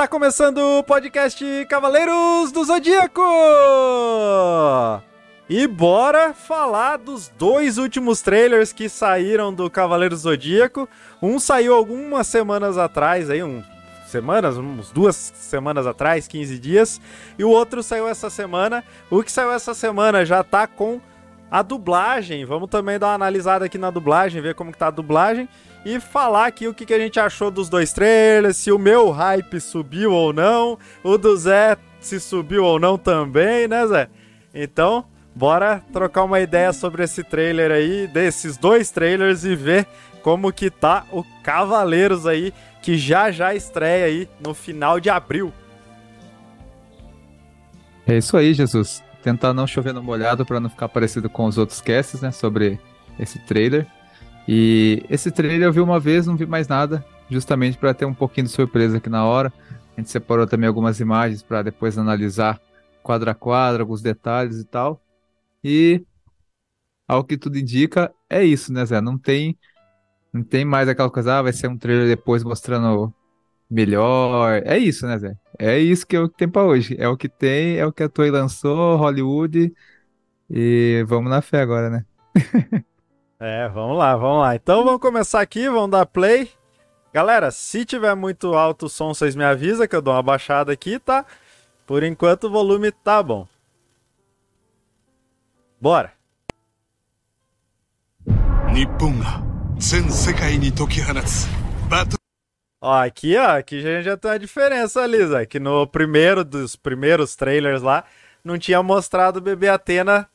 Tá começando o podcast Cavaleiros do Zodíaco! E bora falar dos dois últimos trailers que saíram do Cavaleiros do Zodíaco. Um saiu algumas semanas atrás, aí, um, semanas, uns duas semanas atrás, 15 dias. E o outro saiu essa semana. O que saiu essa semana já tá com a dublagem. Vamos também dar uma analisada aqui na dublagem, ver como que tá a dublagem e falar aqui o que, que a gente achou dos dois trailers, se o meu hype subiu ou não, o do Zé se subiu ou não também, né, Zé? Então, bora trocar uma ideia sobre esse trailer aí, desses dois trailers e ver como que tá o Cavaleiros aí, que já já estreia aí no final de abril. É isso aí, Jesus. Tentar não chover no molhado para não ficar parecido com os outros casts, né, sobre esse trailer. E esse trailer eu vi uma vez, não vi mais nada, justamente para ter um pouquinho de surpresa aqui na hora. A gente separou também algumas imagens para depois analisar quadro a quadro, alguns detalhes e tal. E ao que tudo indica, é isso, né, Zé? Não tem, não tem mais aquela coisa, ah, vai ser um trailer depois mostrando melhor. É isso, né, Zé? É isso que, é o que tem pra hoje. É o que tem, é o que a Toei lançou, Hollywood. E vamos na fé agora, né? É, vamos lá, vamos lá. Então vamos começar aqui, vamos dar play. Galera, se tiver muito alto o som, vocês me avisam que eu dou uma baixada aqui, tá? Por enquanto o volume tá bom. Bora! Ó, aqui, ó, aqui já, já tem uma diferença, Lisa. Que no primeiro dos primeiros trailers lá, não tinha mostrado o bebê Atena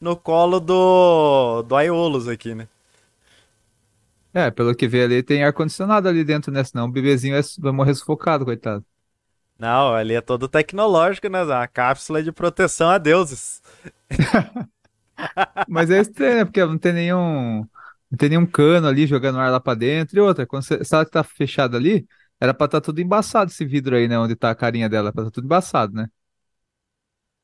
no colo do, do Aiolos aqui, né? É, pelo que vê ali, tem ar-condicionado ali dentro, né? Senão o bebezinho vai morrer sufocado, coitado. Não, ali é todo tecnológico, né? Uma cápsula de proteção a deuses. Mas é estranho, né? Porque não tem nenhum. Não tem nenhum cano ali jogando ar lá pra dentro. E outra, quando você, se ela tá fechada ali, era pra estar tá tudo embaçado esse vidro aí, né? Onde tá a carinha dela, pra estar tá tudo embaçado, né?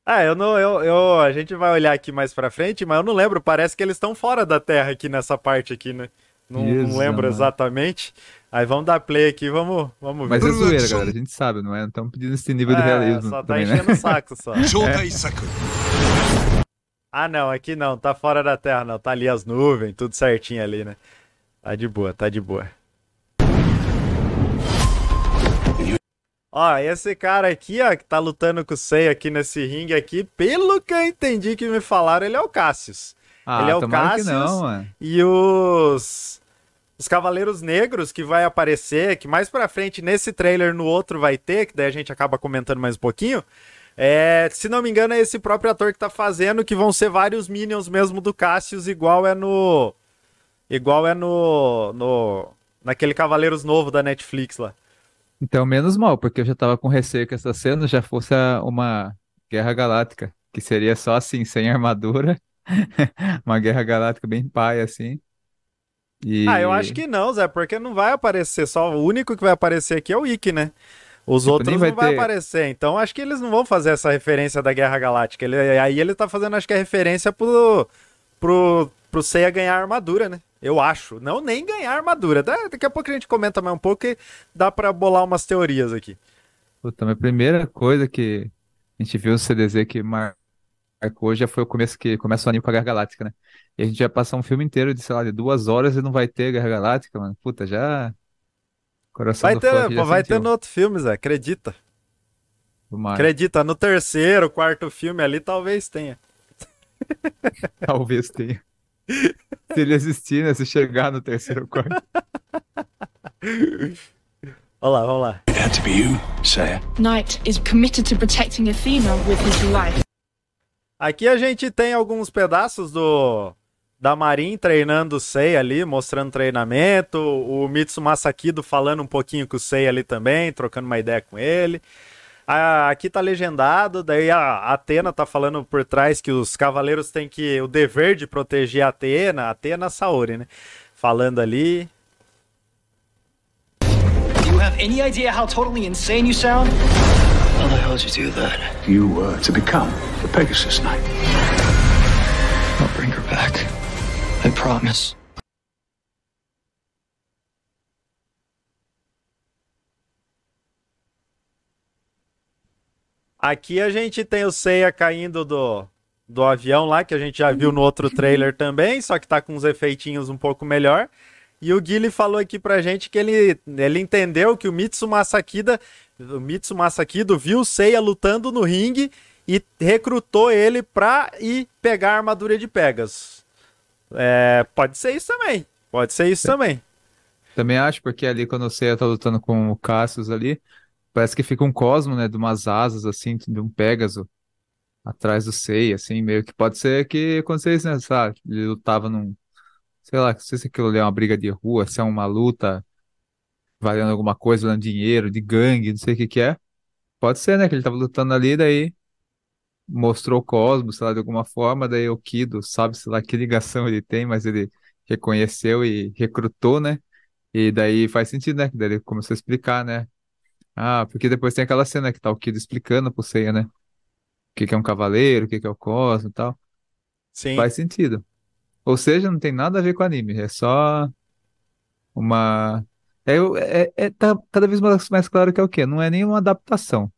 Ah, eu não, eu, eu, a gente vai olhar aqui mais pra frente, mas eu não lembro, parece que eles estão fora da Terra aqui nessa parte aqui, né? Não, não lembro mano. exatamente. Aí vamos dar play aqui, vamos, vamos ver. Mas é zoeira, galera, a gente sabe, não é? Não estamos pedindo esse nível é, de realismo. Só tá também, né? enchendo né? o saco só. é. Ah, não, aqui não, tá fora da Terra, não. Tá ali as nuvens, tudo certinho ali, né? Tá de boa, tá de boa. Ó, esse cara aqui, ó, que tá lutando com o Seiya aqui nesse ringue aqui, pelo que eu entendi que me falaram, ele é o Cassius. Ah, ele é o Cassius não, e os os Cavaleiros Negros que vai aparecer, que mais pra frente nesse trailer no outro vai ter, que daí a gente acaba comentando mais um pouquinho. É, se não me engano, é esse próprio ator que tá fazendo, que vão ser vários Minions mesmo do Cassius, igual é no. Igual é no. no naquele Cavaleiros novo da Netflix lá. Então, menos mal, porque eu já tava com receio que essa cena já fosse uma guerra galáctica, que seria só assim, sem armadura, uma guerra galáctica bem pai, assim. E... Ah, eu acho que não, Zé, porque não vai aparecer só. O único que vai aparecer aqui é o Ikki, né? Os tipo, outros vai não vai ter... aparecer. Então acho que eles não vão fazer essa referência da Guerra Galáctica. Ele, aí ele tá fazendo, acho que é referência pro, pro, pro Seiya ganhar armadura, né? Eu acho. Não nem ganhar armadura. Daqui a pouco a gente comenta mais um pouco e dá para bolar umas teorias aqui. Puta, a primeira coisa que a gente viu no CDZ que marcou já foi o começo que começa o anime com a Guerra Galáctica, né? E a gente vai passar um filme inteiro de, sei lá, de duas horas e não vai ter Guerra Galáctica, mano. Puta, já. Coração vai ter, pô, vai ter no outro filme, Zé, acredita. Acredita, no terceiro, quarto filme ali talvez tenha. talvez tenha. Se ele existir, né? Se chegar no terceiro quarto. Vamos lá, vamos lá. It had to be you, Knight is committed to protecting Athena with his life. Aqui a gente tem alguns pedaços do da Marin treinando o Sei ali, mostrando treinamento, o Mitsu Masakido falando um pouquinho com o Sei ali também, trocando uma ideia com ele. Ah, aqui tá legendado, daí a Atena tá falando por trás que os cavaleiros têm que o dever de proteger a Atena, Atena Saori, né? Falando ali. Do you have any idea how totally insane you sound? How the hell did you do that? You were to become the Pegasus Knight. Promise. Aqui a gente tem o Seiya caindo do, do avião lá, que a gente já viu no outro trailer também, só que tá com uns efeitinhos um pouco melhor. E o Guile falou aqui pra gente que ele, ele entendeu que o Mitsu Masakida, o Mitsu Masakido viu o Seiya lutando no ringue e recrutou ele pra ir pegar a armadura de Pegasus. É, pode ser isso também. Pode ser isso também. Também acho, porque ali quando o Seiya tá lutando com o Cassius ali, parece que fica um cosmo, né, de umas asas, assim, de um Pégaso atrás do Seiya, assim, meio que pode ser que acontecesse, né, sabe? Ele lutava num, sei lá, não sei se aquilo ali é uma briga de rua, se é uma luta valendo alguma coisa, valendo dinheiro, de gangue, não sei o que que é. Pode ser, né, que ele tava lutando ali, daí mostrou o Cosmos, sei lá, de alguma forma, daí o Kido, sabe, sei lá, que ligação ele tem, mas ele reconheceu e recrutou, né? E daí faz sentido, né? Que daí ele começou a explicar, né? Ah, porque depois tem aquela cena que tá o Kido explicando pro Seiya, né? O que que é um cavaleiro, o que que é o Cosmo e tal. Sim. Faz sentido. Ou seja, não tem nada a ver com anime, é só uma. É, é, é- tá cada vez mais, mais claro que é o quê? Não é nenhuma adaptação.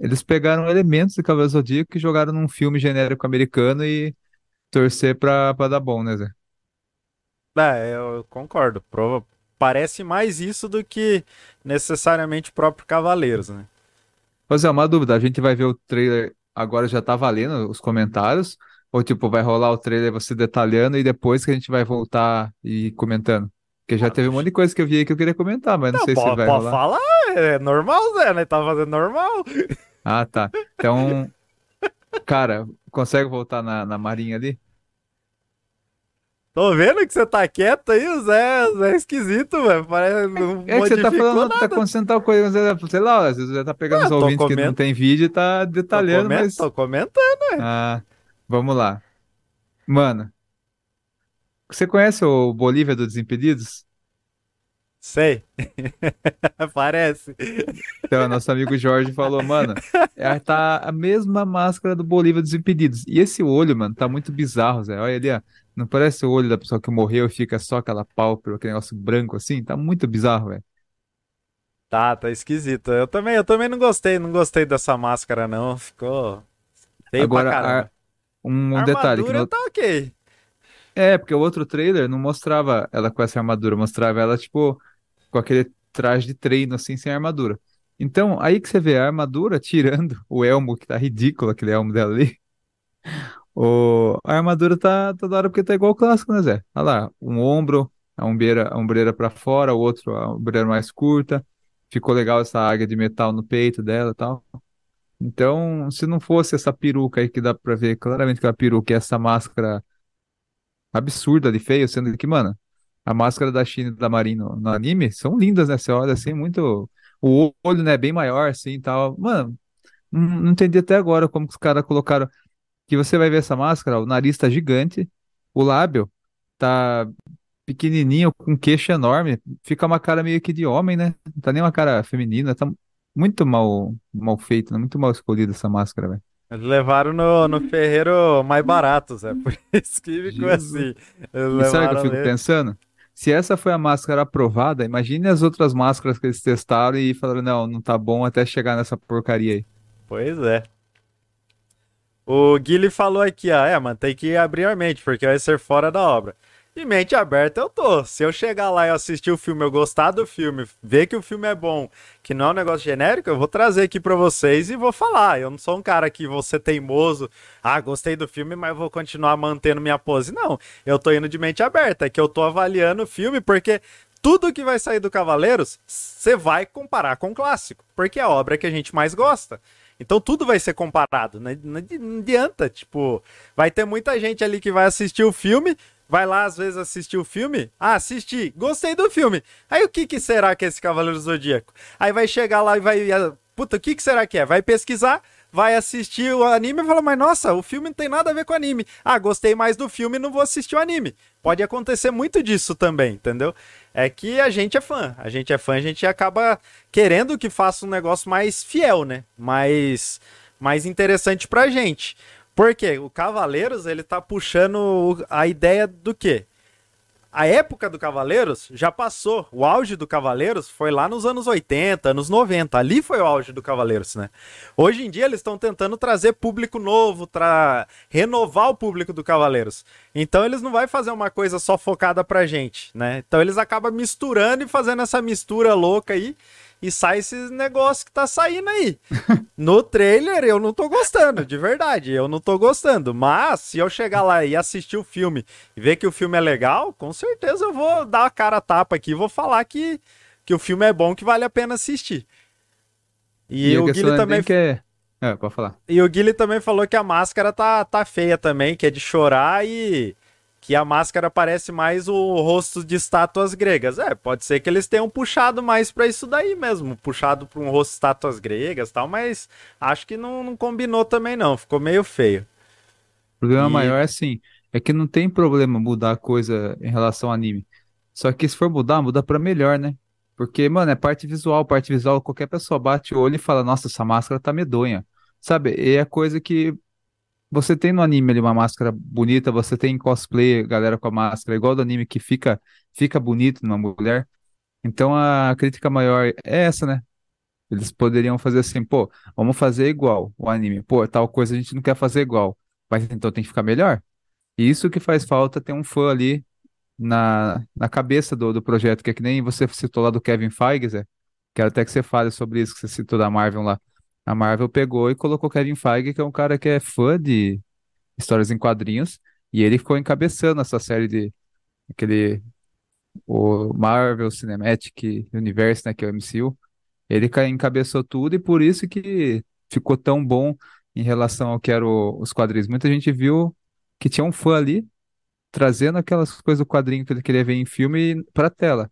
Eles pegaram elementos de Cavaleiro Zodíaco e jogaram num filme genérico americano e torcer pra, pra dar bom, né, Zé? É, eu concordo. Prova- Parece mais isso do que necessariamente o próprio Cavaleiros, né? Mas é uma dúvida, a gente vai ver o trailer agora já tá valendo os comentários? Ou tipo, vai rolar o trailer você detalhando e depois que a gente vai voltar e comentando? Porque já teve um monte de coisa que eu vi aí que eu queria comentar, mas não Não, sei se pode, vai pode rolar. falar, é normal, Zé, né? Tá fazendo normal. Ah, tá. Então, cara, consegue voltar na, na marinha ali? Tô vendo que você tá quieto aí, o Zé, o Zé é esquisito, velho. Parece não É que você tá falando, tá nada. acontecendo tal coisa, você- sei lá, às vezes você tá pegando Ah, os tô ouvintes que não tem vídeo e tá Tô, detalhando, comen- mas. tô comentando. Ah, vamos lá. Mano, você conhece o Bolívia do Desimpedidos? Sei. Parece. Então, nosso amigo Jorge falou, mano, é, tá a mesma máscara do Bolívia dos Impedidos. E esse olho, mano, tá muito bizarro, Zé. Olha ali, ó. Não parece o olho da pessoa que morreu e fica só aquela pálpebra, aquele negócio branco assim? Tá muito bizarro, velho. Tá, tá esquisito. Eu também, eu também não gostei, não gostei dessa máscara, não. Ficou feio Agora, pra caramba. Um, um detalhe, que armadura no- tá ok. É, porque o outro trailer não mostrava ela com essa armadura, mostrava ela, tipo, com aquele traje de treino, assim, sem armadura. Então, aí que você vê a armadura tirando o elmo, que tá ridículo, aquele elmo dela ali. O... A armadura tá, tá da hora porque tá igual o clássico, né, Zé? Olha lá, um ombro, a ombreira, a ombreira pra fora, o outro, a ombreira mais curta. Ficou legal essa águia de metal no peito dela e tal. Então, se não fosse essa peruca aí que dá pra ver claramente que é a peruca e essa máscara absurda de feio, sendo que, mano, a máscara da China e da Marin no, anime são lindas, né? Você olha assim, muito. O olho, né, bem maior, assim e tal. Mano, não, entendi até agora como que os caras colocaram. Que você vai ver essa máscara, o nariz tá gigante, o lábio tá pequenininho, com queixo enorme. Fica uma cara meio que de homem, né? Não tá nem uma cara feminina, tá muito mal, mal feito, né? Muito mal escolhida essa máscara, velho. Eles levaram no, no ferreiro mais barato, Zé. Por isso que ficou Jesus. assim. Eles E sabe o que eu fico pensando? Se essa foi a máscara aprovada, imagine as outras máscaras que eles testaram e falaram, não, não tá bom até chegar nessa porcaria aí. Pois é. O Guilherme falou aqui, ó, é, mano, tem que abrir a mente, porque vai ser fora da obra. E mente aberta eu tô. Se eu chegar lá e assistir o filme, eu gostar do filme, ver que o filme é bom, que não é um negócio genérico, eu vou trazer aqui pra vocês e vou falar. Eu não sou um cara que ser teimoso, ah, gostei do filme, mas vou continuar mantendo minha pose. Não, eu tô indo de mente aberta, é que eu tô avaliando o filme, porque tudo que vai sair do Cavaleiros, você vai comparar com o clássico, porque é a obra que a gente mais gosta. Então tudo vai ser comparado, não não adianta, tipo, vai ter muita gente ali que vai assistir o filme, vai lá às vezes assistir o filme, ah, assisti, gostei do filme. Aí o que que será que é esse Cavaleiro Zodíaco? Aí vai chegar lá e vai, ah, puta, o que que será que é? Vai pesquisar, vai assistir o anime e fala, mas nossa, o filme não tem nada a ver com anime. Ah, gostei mais do filme, não vou assistir o anime. Pode acontecer muito disso também, entendeu? É que a gente é fã, a gente é fã, a gente acaba querendo que faça um negócio mais fiel, né? Mais, mais interessante pra gente. Por quê? O Cavaleiros, ele tá puxando a ideia do quê? a época do Cavaleiros já passou. O auge do Cavaleiros foi lá nos anos 80, anos 90. Ali foi o auge do Cavaleiros, né? Hoje em dia eles estão tentando trazer público novo, para renovar o público do Cavaleiros. Então eles não vai fazer uma coisa só focada pra gente, né? Então eles acabam misturando e fazendo essa mistura louca aí sai esses negócios que tá saindo aí. No trailer eu não tô gostando, de verdade, eu não tô gostando. Mas se eu chegar lá e assistir o filme e ver que o filme é legal, com certeza eu vou dar a cara a tapa aqui e vou falar que, que o filme é bom, que vale a pena assistir. E, E o Guilherme também. que é... É, pode falar. E o Guilherme também falou que a máscara tá, tá feia também, que é de chorar e que a máscara parece mais o rosto de estátuas gregas. É, pode ser que eles tenham puxado mais pra isso daí mesmo, puxado pra um rosto de estátuas gregas e tal, mas acho que não, não combinou também não, ficou meio feio. O problema E- maior é assim, é que não tem problema mudar coisa em relação ao anime. Só que se for mudar, muda pra melhor, né? Porque, mano, é parte visual, parte visual, qualquer pessoa bate o olho e fala, nossa, essa máscara tá medonha. Sabe? E é coisa que você tem no anime ali uma máscara bonita, você tem em cosplay, galera com a máscara, igual do anime que fica fica bonito numa mulher. Então a crítica maior é essa, né? Eles poderiam fazer assim, pô, vamos fazer igual o anime. Pô, tal coisa a gente não quer fazer igual. Mas então tem que ficar melhor. E isso que faz falta ter um fã ali na, na cabeça do, do projeto, que é que nem você citou lá do Kevin Feige, Zé. Quero até que você fale sobre isso que você citou da Marvel lá. A Marvel pegou e colocou Kevin Feige, que é um cara que é fã de histórias em quadrinhos, e ele ficou encabeçando essa série de aquele o Marvel Cinematic Universe, né, que é o MCU. Ele ca- encabeçou tudo e por isso que ficou tão bom em relação ao que eram os quadrinhos. Muita gente viu que tinha um fã ali trazendo aquelas coisas do quadrinho que ele queria ver em filme para tela.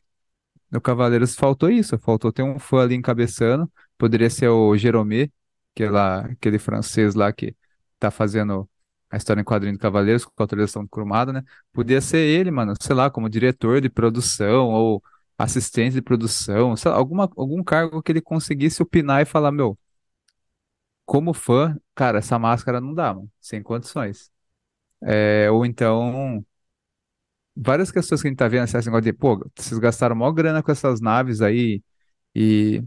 No Cavaleiros faltou isso, faltou ter um fã ali encabeçando. Poderia ser o Jerome, que é lá, aquele francês lá que tá fazendo a história em quadrinho do Cavaleiros com a autorização cromada, né? Podia ser ele, mano, sei lá, como diretor de produção ou assistente de produção, sei lá, alguma, algum cargo que ele conseguisse opinar e falar, meu, como fã, cara, essa máscara não dá, mano, sem condições. É, ou então, várias questões que a gente tá vendo, esse negócio de, pô, vocês gastaram maior grana com essas naves aí e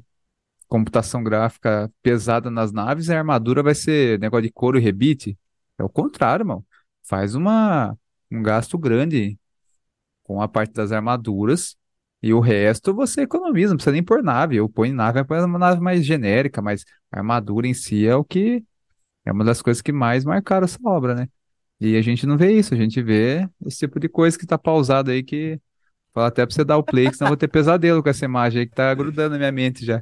computação gráfica pesada nas naves, a armadura vai ser negócio de couro e rebite. É o contrário, mano. Faz uma, um gasto grande com a parte das armaduras e o resto você economiza, não precisa nem pôr nave. Eu ponho nave, ponho uma nave mais genérica, mas a armadura em si é o que é uma das coisas que mais marcaram essa obra, né? E a gente não vê isso, a gente vê esse tipo de coisa que tá pausado aí que fala até pra você dar o play, que senão eu vou ter pesadelo com essa imagem aí que tá grudando na minha mente já.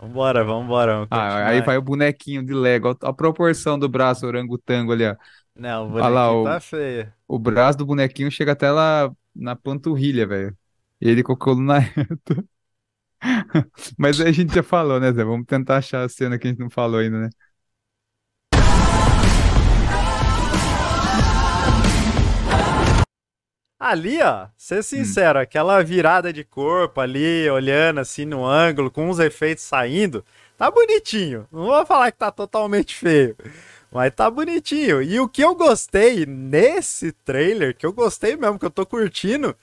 Vambora, vambora. vamos Ah, aí vai o bonequinho de Lego, a proporção do braço orangotango ali, ó. Não, o Olha lá, bonequinho o- tá feio. O braço do bonequinho chega até lá na panturrilha, velho. Ele com a coluna reta. Mas aí a gente já falou, né, Zé? Vamos tentar achar a cena que a gente não falou ainda, né? Ali, ó, Hum. ser sincero, aquela virada de corpo ali, olhando assim no ângulo, com os efeitos saindo, tá bonitinho. Não vou falar que tá totalmente feio, mas tá bonitinho. E o que eu gostei nesse trailer, que eu gostei mesmo, que eu tô curtindo,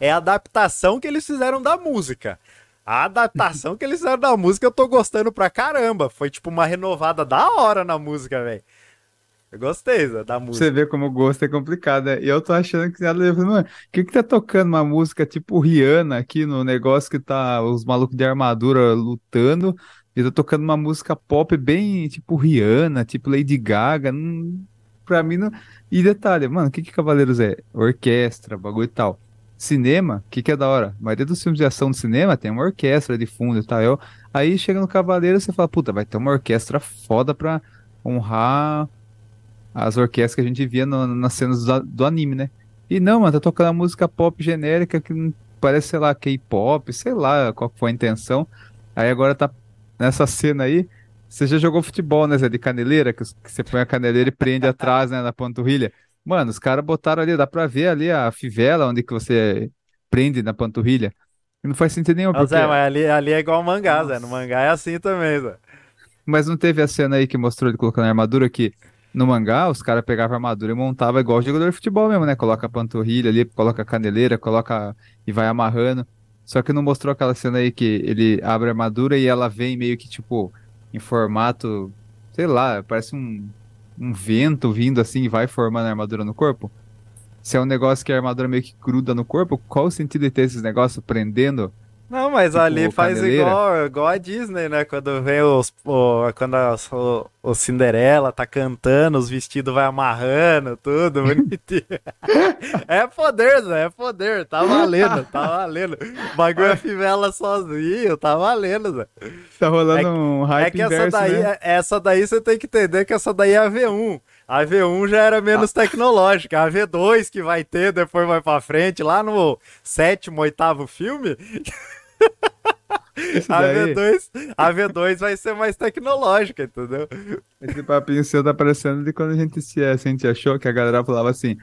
é a adaptação que eles fizeram da música. A adaptação que eles fizeram da música eu tô gostando pra caramba. Foi tipo uma renovada da hora na música, velho. Eu gostei Zé, da música. Você vê como o gosto é complicado, né? E eu tô achando que nada. Mano, o que que tá tocando uma música tipo Rihanna aqui no negócio que tá os malucos de armadura lutando e tá tocando uma música pop bem tipo Rihanna, tipo Lady Gaga. Não, pra mim não. E detalhe, mano, o que que Cavaleiros é? Orquestra, bagulho e tal. Cinema, o que que é da hora? A maioria dos filmes de ação do cinema tem uma orquestra de fundo e tal. Eu- Aí chega no Cavaleiro você fala, puta, vai ter uma orquestra foda pra honrar as orquestras que a gente via no- nas cenas do, do anime, né? E não, mano, tá tocando a música pop genérica que parece, sei lá, K-pop, sei lá qual foi a intenção. Aí agora tá nessa cena aí. Você já jogou futebol, né, Zé, de caneleira? Que, que você põe a caneleira e prende atrás, né, na panturrilha. Mano, os caras botaram ali, dá pra ver ali a fivela onde que você prende na panturrilha. Não faz sentido nenhum, Mas porque... é, mas ali, ali é igual mangá, Zé. No Nossa. mangá é assim também, Zé. Mas não teve a cena aí que mostrou ele colocando a armadura que no mangá, os caras pegavam armadura e montavam igual jogador de futebol mesmo, né? Coloca a panturrilha ali, coloca a caneleira, coloca e vai amarrando. Só que não mostrou aquela cena aí que ele abre a armadura e ela vem meio que, tipo, em formato, sei lá, parece um, um vento vindo assim e vai formando a armadura no corpo. Se é um negócio que a armadura meio que gruda no corpo, qual o sentido de ter esses negócios prendendo Não, mas Tipo, ali faz caneleira. igual, igual a Disney, né? Quando vem os. O, quando as- o, o Cinderela tá cantando, os vestidos vai amarrando, tudo bonitinho. é poder, Zé, é poder. Tá valendo, tá valendo. O bagulho é fivela sozinho, tá valendo, Zé. Tá rolando É um hype É que essa inverso, daí, né? essa daí você tem que entender que essa daí é a V1. A V1 já era menos Ah. tecnológica. A V2 que vai ter, depois vai pra frente, lá no sétimo, oitavo filme, a daí, V2, a V2 vai ser mais tecnológica, entendeu? esse papinho seu tá parecendo de quando a gente se a gente achou que a galera falava assim: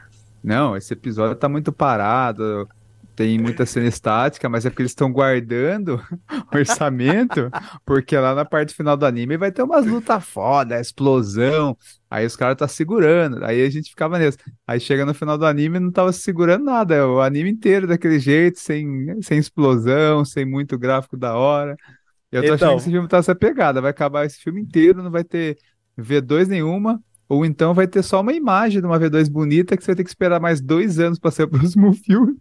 não, esse episódio tá muito parado, tem muita cena estática, mas é porque eles estão guardando orçamento, porque lá na parte final do anime vai ter umas lutas foda, explosão. Aí os caras tá segurando, aí a gente ficava nisso. Aí chega no final do anime e não tava segurando nada, o anime inteiro daquele jeito, sem, sem explosão, sem muito gráfico da hora. Eu tô achando Então. que esse filme tá essa pegada, vai acabar esse filme inteiro, não vai ter V2 nenhuma, ou então vai ter só uma imagem de uma V2 bonita que você vai ter que esperar mais dois anos pra ser o próximo filme.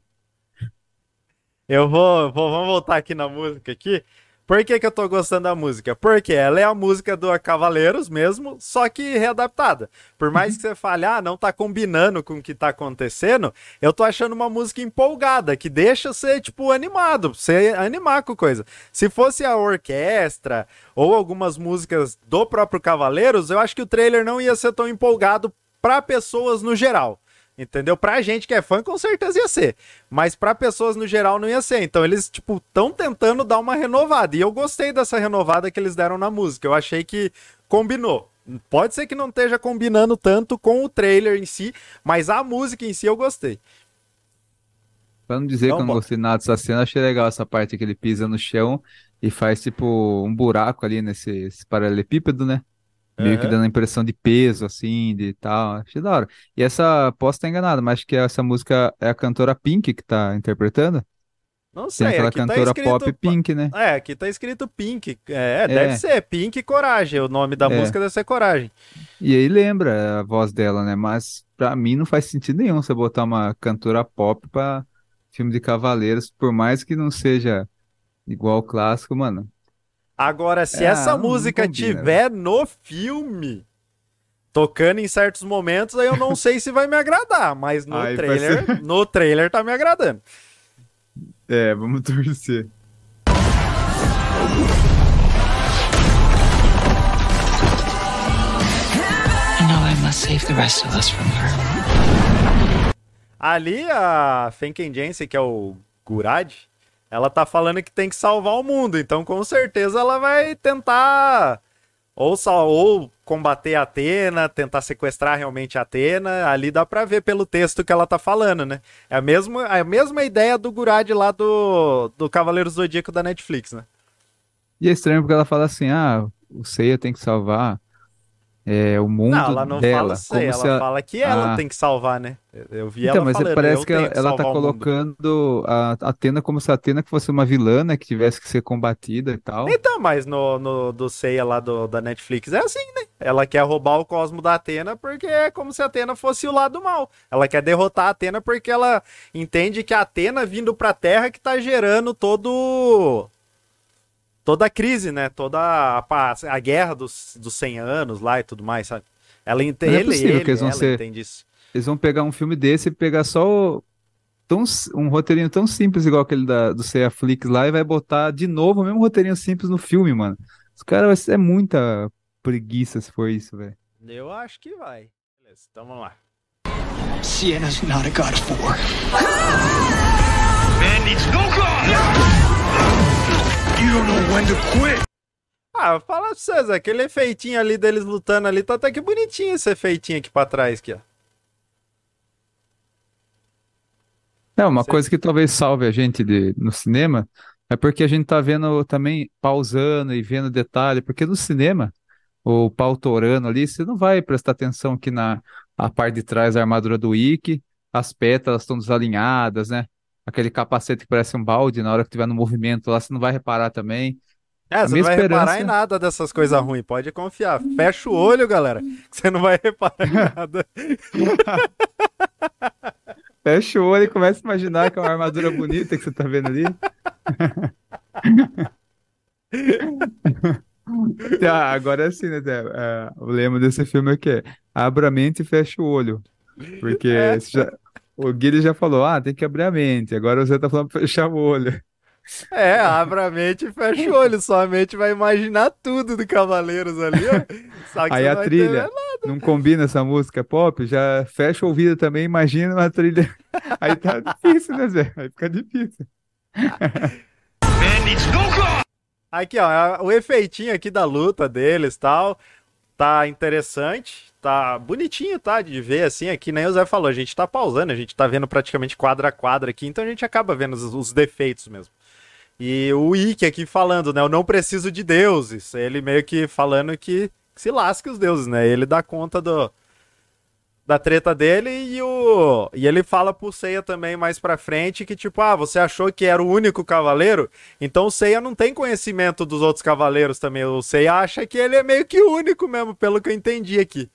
Eu vou, vou- vamos voltar aqui na música aqui. Por que, que eu tô gostando da música? Porque ela é a música do Cavaleiros mesmo, só que readaptada. Por mais que você fale, ah, não tá combinando com o que tá acontecendo, eu tô achando uma música empolgada, que deixa você, tipo, animado, você animar com coisa. Se fosse a orquestra ou algumas músicas do próprio Cavaleiros, eu acho que o trailer não ia ser tão empolgado pra pessoas no geral. Entendeu? Pra gente que é fã, com certeza ia ser. Mas pra pessoas no geral não ia ser. Então eles, tipo, estão tentando dar uma renovada. E eu gostei dessa renovada que eles deram na música. Eu achei que combinou. Pode ser que não esteja combinando tanto com o trailer em si, mas a música em si eu gostei. Pra não dizer Então, que eu não gostei nada dessa cena, achei legal essa parte que ele pisa no chão e faz tipo um buraco ali nesse esse paralelepípedo, né? Meio que Aham. dando a impressão de peso, assim, de tal. Achei da hora. E essa, posso estar enganado, mas acho que essa música é a cantora Pink que tá interpretando. Não Tem sei, aquela aqui tá cantora escrito... pop Pink, né? É, aqui tá escrito Pink. É, deve É. ser Pink Coragem. O nome da É. música deve ser Coragem. E aí lembra a voz dela, né? Mas pra mim não faz sentido nenhum você botar uma cantora pop pra filme de Cavaleiros, por mais que não seja igual ao clássico, mano. Agora, se É, essa música combina, tiver no filme, tocando em certos momentos, aí eu não sei se vai me agradar, mas no Aí trailer, ser- no trailer tá me agradando. É, vamos torcer. I know I must save the rest of us from her. Ali a Fenken Jensen, que é o Gurad, ela tá falando que tem que salvar o mundo, então com certeza ela vai tentar ou, ou combater Atena, tentar sequestrar realmente Atena, ali dá pra ver pelo texto que ela tá falando, né? É a mesma, a mesma ideia do Gurad lá do, do Cavaleiro Zodíaco da Netflix, né? E é estranho porque ela fala assim: ah, o Seiya tem que salvar é, o mundo Não, ela não dela. fala como ela se a- fala que ela Ah. tem que salvar, né? Eu- vi Então, ela mas falando, parece que ela, que ela tá colocando a Atena como se a Atena fosse uma vilã, né? Que tivesse que ser combatida e tal. Então, mas no, no do Seiya lá do, da Netflix é assim, né? Ela quer roubar o cosmo da Atena porque é como se a Atena fosse o lado mal. Ela quer derrotar a Atena porque ela entende que a Atena vindo pra Terra que tá gerando todo toda a crise, né? Toda a, a guerra dos, dos 100 anos lá e tudo mais, sabe? Ela Não é entende, possível ele, que eles vão ela ser- entende isso. Eles vão pegar um filme desse e pegar só o- tão, um roteirinho tão simples igual aquele da, do Seiya Flix lá e vai botar de novo o mesmo roteirinho simples no filme, mano. Os caras ser muita preguiça se for isso, velho. Eu acho que vai. Beleza, então vamos lá. Siena's not a god of war. Man needs no God! You don't know when to quit! Ah, fala pra vocês, aquele efeitinho ali deles lutando ali, tá até que bonitinho esse efeitinho aqui pra trás, aqui, ó. É, uma Sim. coisa que talvez salve a gente de, no cinema é porque a gente tá vendo também, pausando e vendo detalhe, porque no cinema o pau torando ali, você não vai prestar atenção que na a parte de trás da armadura do Ikki, as pétalas estão desalinhadas, né? Aquele capacete que parece um balde na hora que tiver no movimento lá, você não vai reparar também. É, A você não vai reparar esperança- em nada dessas coisas ruins, pode confiar. Fecha o olho, galera, que você não vai reparar em nada. Fecha o olho e começa a imaginar que é uma armadura bonita que você tá vendo ali. Tá, agora sim, né? Zé? É, o lema desse filme é que é abra a mente e fecha o olho. Porque você já- o Guilherme já falou, ah, tem que abrir a mente. Agora você tá falando pra fechar o olho. É, abra a mente e fecha o olho. Sua mente vai imaginar tudo do Cavaleiros ali, ó. Aí a trilha, não combina essa música pop, já fecha o ouvido também, imagina uma trilha. Aí tá difícil, né, Zé? Aí fica difícil. Aqui, ó, o efeitinho aqui da luta deles tal, tá interessante, tá bonitinho, tá, de ver assim, aqui nem o Zé falou, a gente tá pausando, a gente tá vendo praticamente quadra a quadra aqui, então a gente acaba vendo os, os defeitos mesmo. E o Ikki aqui falando, né, eu não preciso de deuses, ele meio que falando que se lasque os deuses, né, ele dá conta do da treta dele e o e ele fala pro Seiya também mais pra frente que tipo, ah, você achou que era o único cavaleiro? Então o Seiya não tem conhecimento dos outros cavaleiros também. O Seiya acha que ele é meio que único mesmo, pelo que eu entendi aqui.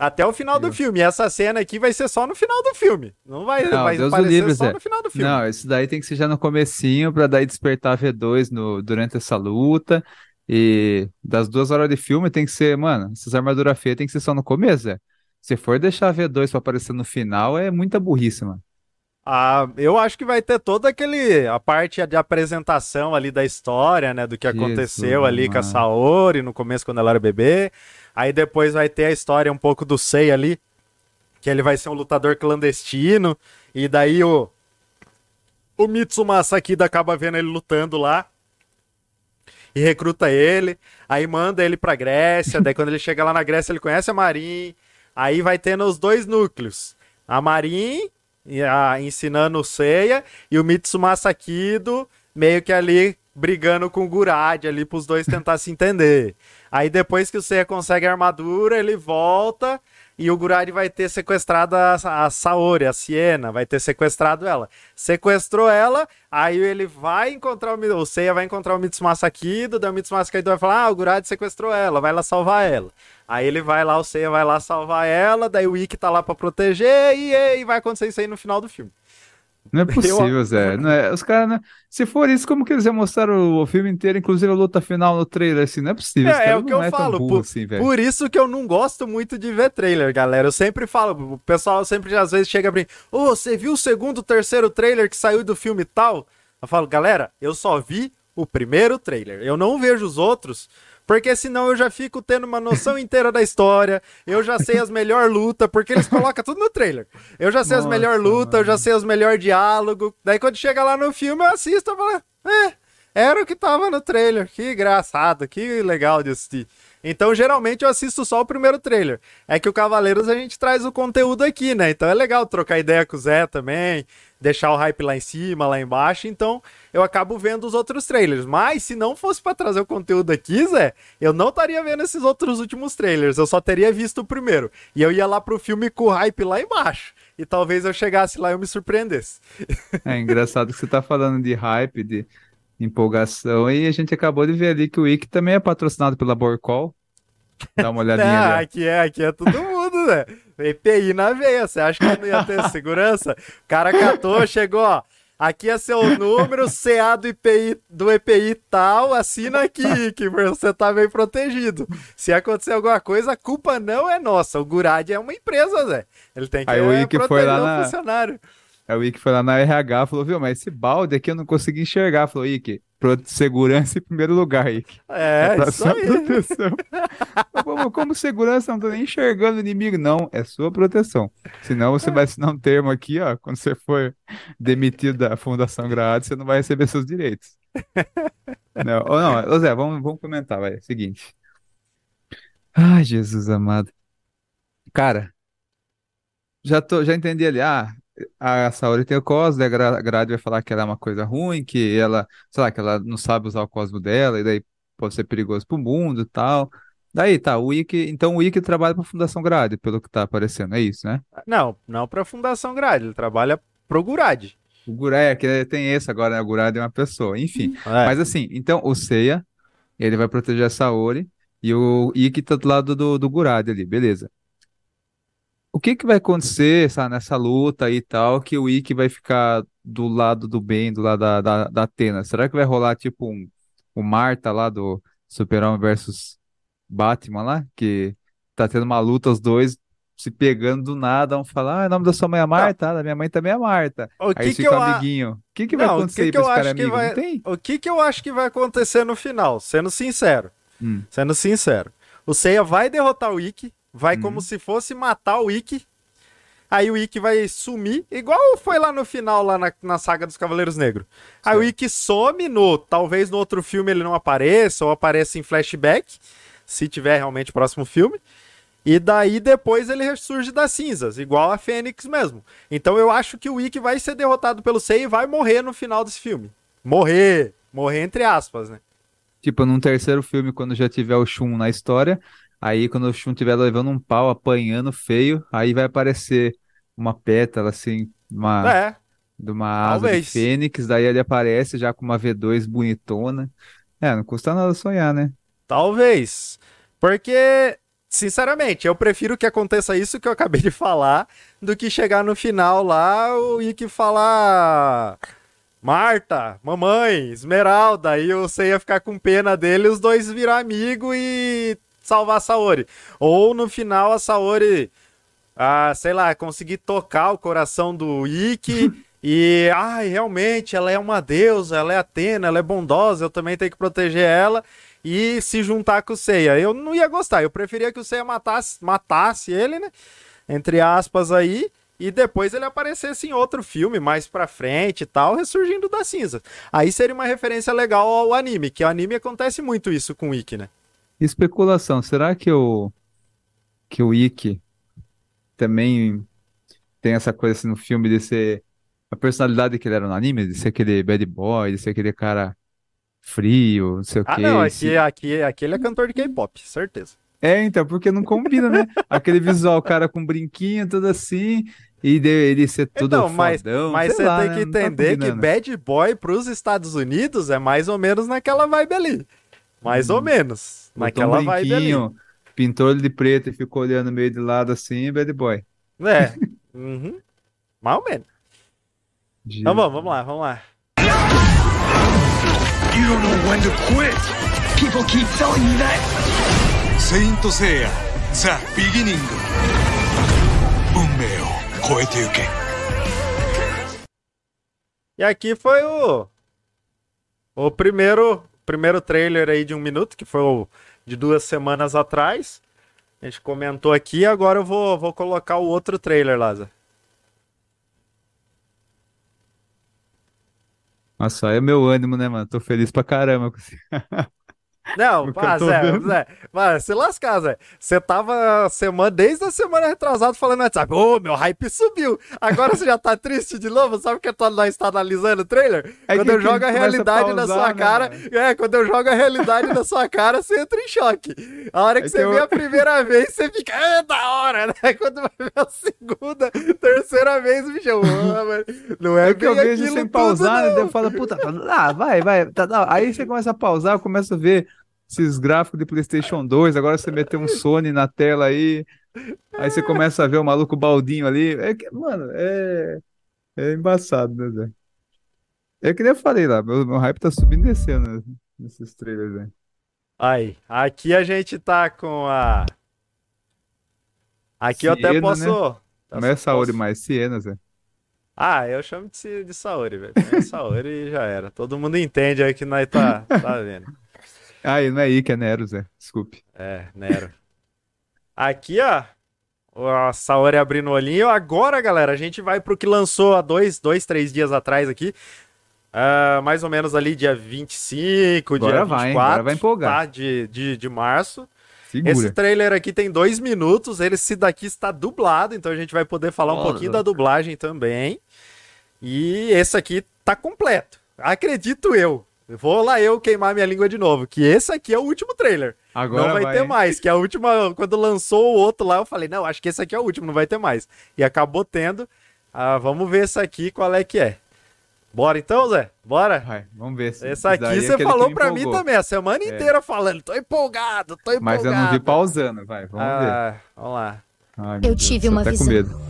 Até o final do filme. E essa cena aqui vai ser só no final do filme. Não vai, Não, vai Deus aparecer livre, só Zé. no final do filme. Não, isso daí tem que ser já no comecinho pra daí despertar V2 no, durante essa luta. E das duas horas de filme tem que ser, mano, essas armaduras feias tem que ser só no começo, Zé. Se for deixar V2 pra aparecer no final, é muita burrice, mano. Ah, eu acho que vai ter toda aquele a parte de apresentação ali da história, né, do que aconteceu ali com a mano. Saori no começo quando ela era bebê. Aí depois vai ter a história um pouco do Sei ali, que ele vai ser um lutador clandestino. E daí o o Mitsumasa Akida acaba vendo ele lutando lá e recruta ele, aí manda ele pra Grécia, daí quando ele chega lá na Grécia ele conhece a Marin, aí vai tendo os dois núcleos, a Marin ensinando o Seiya e o Mitsumasa Kido meio que ali brigando com o Gurad ali pros dois tentar se entender. Aí depois que o Seiya consegue a armadura, ele volta e o Gurad vai ter sequestrado a, a Saori, a Siena, vai ter sequestrado ela. Sequestrou ela, aí ele vai encontrar o, o Seiya vai encontrar o Mitsumasa Kido, daí o Mitsumasa Kido vai falar: "Ah, o Gurad sequestrou ela, vai lá salvar ela". Aí ele vai lá, o Seiya vai lá salvar ela, daí o Ikki tá lá pra proteger e, e vai acontecer isso aí no final do filme. Não é possível, Zé. Não é, os caras, não- se for isso, como que eles já mostraram o, filme inteiro, inclusive a luta final no trailer, assim? Não é possível. os É, é o que eu é falo. Por, assim, por isso que eu não gosto muito de ver trailer, galera. Eu sempre falo, o pessoal sempre às vezes chega pra mim, ô, você viu o segundo, terceiro trailer que saiu do filme tal? Eu falo, galera, eu só vi o primeiro trailer. Eu não vejo os outros, porque senão eu já fico tendo uma noção inteira da história. Eu já sei as melhores lutas, porque eles colocam tudo no trailer. Eu já sei as Nossa, melhores lutas, eu já sei os melhores diálogos. Daí quando chega lá no filme, eu assisto e falo, é, era o que tava no trailer. Que engraçado, que legal de assistir. Então, geralmente, eu assisto só o primeiro trailer. É que o Cavaleiros a gente traz o conteúdo aqui, né? Então é legal trocar ideia com o Zé também, deixar o hype lá em cima, lá embaixo. Então, eu acabo vendo os outros trailers. Mas, se não fosse pra trazer o conteúdo aqui, Zé, eu não estaria vendo esses outros últimos trailers. Eu só teria visto o primeiro. E eu ia lá pro filme com o hype lá embaixo. E talvez eu chegasse lá e eu me surpreendesse. É engraçado que você tá falando de hype, de empolgação, e a gente acabou de ver ali que o Wiki também é patrocinado pela Borcol. Dá uma olhadinha Não, ali. aqui é, aqui é todo mundo, né? EPI na veia. Você acha que não ia ter segurança? O cara catou, chegou, ó. Aqui é seu número, CA do EPI, do EPI tal, assina aqui, que você tá bem protegido. Se acontecer alguma coisa, a culpa não é nossa. O Gurad é uma empresa, Zé. Ele tem que Aí o Ike foi proteger lá o na- funcionário. Aí o Wiki foi lá na RH, falou, viu, mas esse balde aqui eu não consegui enxergar. Falou, pro- segurança em primeiro lugar, Wiki. É, pra isso sua aí. proteção. como, como segurança, não tô nem enxergando o inimigo. Não, é sua proteção. Senão você vai assinar um termo aqui, ó. Quando você for demitido da Fundação Grade, você não vai receber seus direitos. Não, ô, não, ô Zé, vamos, vamos comentar, vai. Seguinte. Ai, Jesus amado. Cara, já, tô, já entendi ali. Ah, a Saori tem o Cosmo, a Gra- a Grade vai falar que ela é uma coisa ruim, que ela, sei lá, que ela não sabe usar o Cosmo dela, e daí pode ser perigoso pro mundo e tal. Daí, tá, o Ikki, então o Ikki trabalha pra Fundação Grade, pelo que tá aparecendo, é isso, né? Não, não pra Fundação Grade, ele trabalha pro Gurad. O Gurad, é, que tem esse agora, né? O Gurad é uma pessoa, enfim. É. Mas assim, então o Seiya, ele vai proteger a Saori e o Ikki tá do lado do, do Gurad ali, beleza. O que que vai acontecer, sabe, nessa luta aí e tal, que o Ikki vai ficar do lado do bem, do lado da, da, da Athena? Será que vai rolar tipo um, o Marta lá do Super-Homem versus Batman lá, que tá tendo uma luta os dois se pegando do nada, um fala, ah, o nome da sua mãe é Marta, ah, da minha mãe também é Marta. O Aí que eles que ficam eu a- amiguinho. O que que vai Não, o acontecer que aí que pra esse cara amigo? vai-? O que que eu acho que vai acontecer no final? Sendo sincero. Hum. Sendo sincero. O Seiya vai derrotar o Ikki, vai Hum. como se fosse matar o Ikki. Aí o Ikki vai sumir, igual foi lá no final, lá na, na saga dos Cavaleiros Negros. Aí o Ikki some no. Talvez no outro filme ele não apareça, ou apareça em flashback, se tiver realmente o próximo filme. E daí depois ele ressurge das cinzas, igual a Fênix mesmo. Então eu acho que o Ikki vai ser derrotado pelo Seiya e vai morrer no final desse filme. Morrer! Morrer entre aspas, né? Tipo, num terceiro filme, quando já tiver o Shun na história, aí quando o Shun estiver levando um pau, apanhando feio, aí vai aparecer uma pétala, assim, uma, É, de uma asa de talvez. fênix, daí ele aparece já com uma V2 bonitona. É, não custa nada sonhar, né? talvez. Porque, sinceramente, eu prefiro que aconteça isso que eu acabei de falar, do que chegar no final lá o Ikki falar. Marta, mamãe, Esmeralda, e o Seiya ficar com pena dele e os dois virar amigo e salvar a Saori. Ou no final a Saori, ah, sei lá, conseguir tocar o coração do Ikki e, ai, realmente, ela é uma deusa, ela é Atena, ela é bondosa, eu também tenho que proteger ela e se juntar com o Seiya. Eu não ia gostar, eu preferia que o Seiya matasse, matasse ele, né? Entre aspas aí, e depois ele aparecesse em outro filme mais pra frente e tal, ressurgindo da cinza. Aí seria uma referência legal ao anime, que o anime acontece muito isso com o Ikki, né? Especulação, será que o que o Ikki também tem essa coisa assim no filme de ser a personalidade que ele era no anime, de ser aquele bad boy, de ser aquele cara frio, não sei o Ah, quê. não, esse- aqui, aqui, aqui ele é cantor de K-pop, certeza. É, então, porque não combina, né? Aquele visual, o cara com brinquinho, tudo assim, e ele ser tudo Então, mas, fodão, mas você lá, tem né? que tá entender que combinando. bad boy pros Estados Unidos é mais ou menos naquela vibe ali. Mais ou menos. Botou Naquela um vibe ali. brinquinho, pintou ele de preto e ficou olhando meio de lado assim, bad boy. É. Uhum. Mais ou menos. Então vamos, vamos lá, vamos lá. You don't know when to quit. People keep telling me that. Saint Seiya, The Beginning. 運命を超えてゆけ。 E aqui foi o o primeiro primeiro trailer aí de um minuto, que foi o de duas semanas atrás. A gente comentou aqui, agora eu vou, vou colocar o outro trailer, Laza. Nossa, aí é meu ânimo, né, mano? Tô feliz pra caramba com. Não, pá, Zé, vendo. Zé, vai se lascar, Zé. Você tava semana, desde a semana retrasada falando no WhatsApp, ô, meu hype subiu. Agora você já tá triste de novo, sabe que nós está analisando o trailer? É quando que eu jogo a começa a realidade na pausar, sua né, cara, mano? é, quando eu jogo a realidade na sua cara, você entra em choque. A hora que É você que eu- vê a primeira vez, você fica, é da hora, né? Quando vai ver a segunda, terceira vez, bicho, mano, não é, É que eu vejo sem tudo, pausar, né? não. Daí eu falo, puta, ah, vai, vai. tá, tá. Aí você começa a pausar, eu começo a ver esses gráficos de PlayStation 2. Agora você meteu um Sony na tela aí. Aí você começa a ver o maluco baldinho ali. É que, mano, é, é embaçado, né, Zé? É que nem eu falei lá, meu, meu hype tá subindo e descendo né, nesses trailers, né? Aí, aqui a gente tá com a. Aqui eu até Siena, posso. Não é Saori posso- mais, Siena, Zé. Ah, eu chamo de, de Saori, velho. É Saori e já era. Todo mundo entende aí que nós tá, tá vendo. Ah, e não é Ike, é Nero, Zé. Desculpe. É, Nero. Aqui, ó. A Saori abrindo o olhinho. Agora, galera, a gente vai pro que lançou há dois, dois três dias atrás aqui. Ah, mais ou menos ali dia 25, Agora dia vai, hein? 24, Agora vai empolgar. tá? De, de, de março. Segura. Esse trailer aqui tem dois minutos. Esse daqui está dublado, então a gente vai poder falar um Olha. pouquinho da dublagem também. E esse aqui tá completo. Acredito eu. Vou lá eu queimar minha língua de novo, que esse aqui é o último trailer. Agora não vai, ter mais, que a última, quando lançou o outro lá, eu falei, não, acho que esse aqui é o último, não vai ter mais. E acabou tendo. Ah, vamos ver esse aqui, qual é que é. Bora então, Zé? Bora? Vai, vamos ver. Se Esse aqui é você falou pra mim também, a semana inteira falando, tô empolgado, tô empolgado. Mas eu não vi pausando, vai, vamos ver. ah, Vamos lá. Ai, Eu Deus, tive uma visão. medo.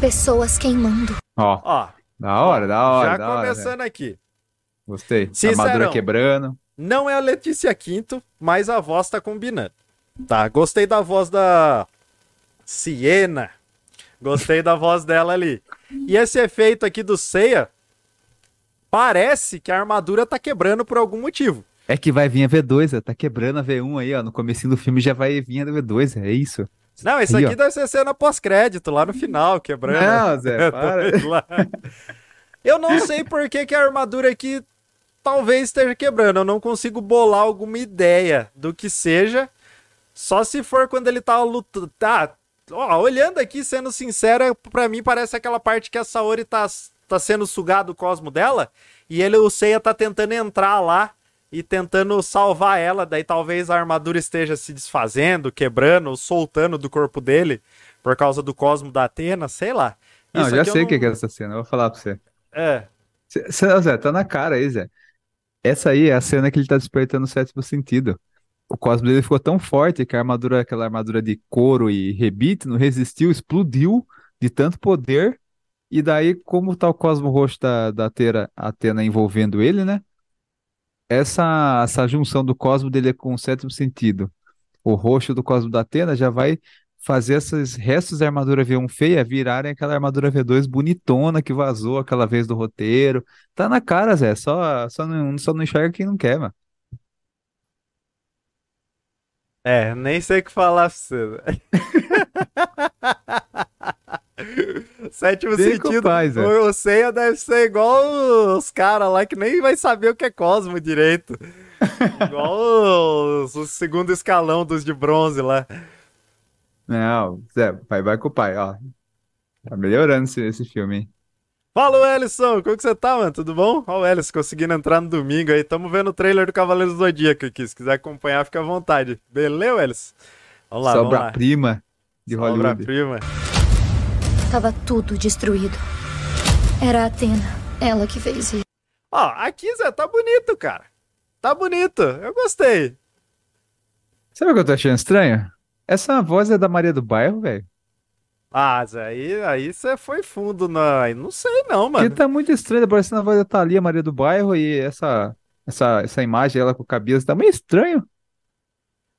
Pessoas queimando. Ó, Ó, da hora, da hora, já da hora. começando velho. aqui. Gostei. Sincerão. Armadura quebrando. Não é a Letícia Quinto, mas a voz tá combinando. Tá, gostei da voz da Siena. Gostei da voz dela ali. E esse efeito aqui do Seiya parece que a armadura tá quebrando por algum motivo. É que vai vir a V2, ó, tá quebrando a V1 aí, ó. No comecinho do filme já vai vir a V2, é isso. Não, isso aqui ó. deve ser cena pós-crédito, lá no final, quebrando. Não, Zé, para. Eu não sei por que, que a armadura aqui talvez esteja quebrando. Eu não consigo bolar alguma ideia do que seja. Só se for quando ele tá lutando. Tá. Ó, olhando aqui, sendo sincero, pra mim parece aquela parte que a Saori tá, tá sendo sugado o cosmo dela. E ele, o Seiya tá tentando entrar lá e tentando salvar ela. Daí talvez a armadura esteja se desfazendo, quebrando, soltando do corpo dele por causa do cosmo da Atena, sei lá. Não, Isso já sei o que não- que é essa cena, eu vou falar pra você. É. Cê- cê- Zé, tá na cara aí, Zé. Essa aí é a cena que ele tá despertando o sétimo sentido. O cosmo dele ficou tão forte que a armadura, aquela armadura de couro e rebite, não resistiu, explodiu de tanto poder. E daí, como tá o cosmo roxo da, da Atena, Atena envolvendo ele, né? Essa, essa junção do cosmo dele com o sétimo sentido, o roxo do cosmo da Atena já vai fazer esses restos da armadura V1 feia virarem aquela armadura V2 bonitona que vazou aquela vez do roteiro. Tá na cara, Zé. Só, só, não, só não enxerga quem não quer, mano. É, nem sei o que falar pra você. Sétimo Bem sentido. capaz, é. o, o Seiya deve ser igual os caras lá que nem vai saber o que é Cosmo direito. igual os, o segundo escalão dos de bronze lá. Não, Zé, vai, vai com o pai, ó. Tá melhorando esse, esse filme, hein? Fala, Ellison, como que você tá, mano? Tudo bom? Ó, o Ellison conseguindo entrar no domingo aí. Tamo vendo o trailer do Cavaleiro do Zodíaco aqui. Se quiser acompanhar, fica à vontade. Beleza, Ellison? Vamos lá, vamos lá. Sobra-prima de Hollywood. Obra-prima. Tava tudo destruído. Era a Atena. Ela que fez isso. Ó, aqui, Zé, tá bonito, cara. Tá bonito. Eu gostei. Sabe o que eu tô achando estranho? Essa voz é da Maria do Bairro, velho. Ah, aí, aí você foi fundo na. Não sei, não, Porque mano. tá muito estranho, tá parecendo a voz da Thalia, Maria do Bairro, e essa, essa, essa imagem, ela com o cabelo, tá meio estranho.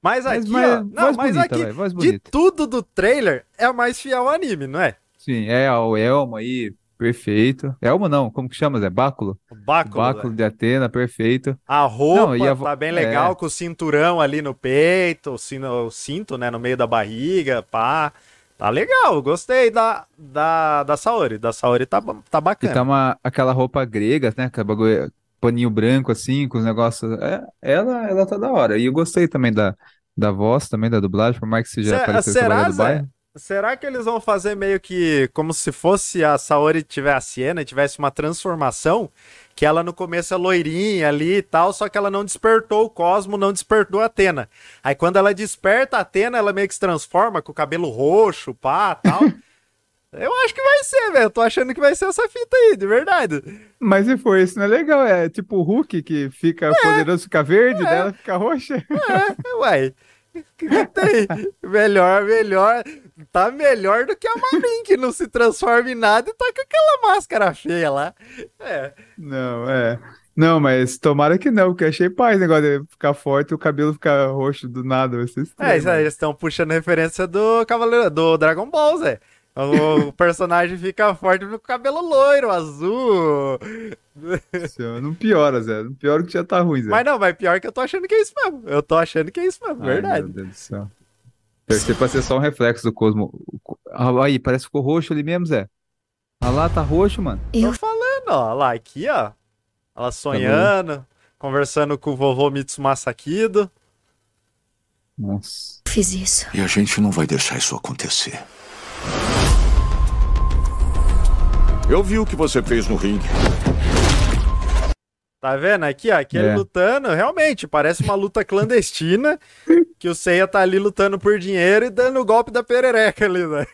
Mas aqui, mas ó. Não, voz mas bonita, aqui, velho, voz de tudo do trailer, é a mais fiel ao anime, não é? Sim, é o Elmo aí, perfeito. Elmo não, como que chama, Zé? Báculo? Báculo. Báculo de Atena, perfeito. A roupa Não, e a tá bem legal, é. com o cinturão ali no peito, o, sino- o cinto, né, no meio da barriga, pá. Tá legal, gostei da, da, da Saori. Da Saori tá, tá E bacana. tá uma, aquela roupa grega, né? Aquele bagulho, paninho branco assim, com os negócios. É, ela, ela tá da hora. E eu gostei também da, da voz, também da dublagem, por mais que seja Cê- parecida com a será, Zé? Será que eles vão fazer meio que como se fosse a Saori tivesse a Siena e tivesse uma transformação? Que ela no começo é loirinha ali e tal, só que ela não despertou o Cosmo, não despertou a Atena. Aí quando ela desperta a Atena, ela meio que se transforma com o cabelo roxo, pá, tal. Eu acho que vai ser, velho. Tô achando que vai ser essa fita aí, de verdade. Mas se for isso, não é legal? É tipo o Hulk que fica poderoso, fica verde, daí ela fica roxa. É, uai. Que, que tem? Melhor, melhor. Tá melhor do que a Marin, que não se transforma em nada e tá com aquela máscara feia lá. É. Não, é. Não, mas tomara que não, porque achei paz o negócio de ficar forte e o cabelo ficar roxo do nada. Vai ser É, estranho, isso aí, eles estão puxando referência do Cavaleiro do Dragon Ball, Zé. O, personagem fica forte com o cabelo loiro, azul. Não piora, Zé. Não piora que já tá ruim, Zé. Mas não, mas pior que eu tô achando que é isso mesmo. Eu tô achando que é isso mesmo, Ai, verdade. meu Deus do céu. Torcer pra ser só um reflexo do Cosmo. Aí, parece que ficou roxo ali mesmo, Zé. Ah lá, tá roxo, mano. Eu Tô falando, ó, lá aqui, ó. Ela sonhando, conversando com o vovô Mitsumasa Kido. Nossa. fiz isso. E a gente não vai deixar isso acontecer. Eu vi o que você fez no ringue. Tá vendo? Aqui, ó, aqui ele É. lutando, realmente, parece uma luta clandestina, que o Seiya tá ali lutando por dinheiro e dando o golpe da perereca ali, né?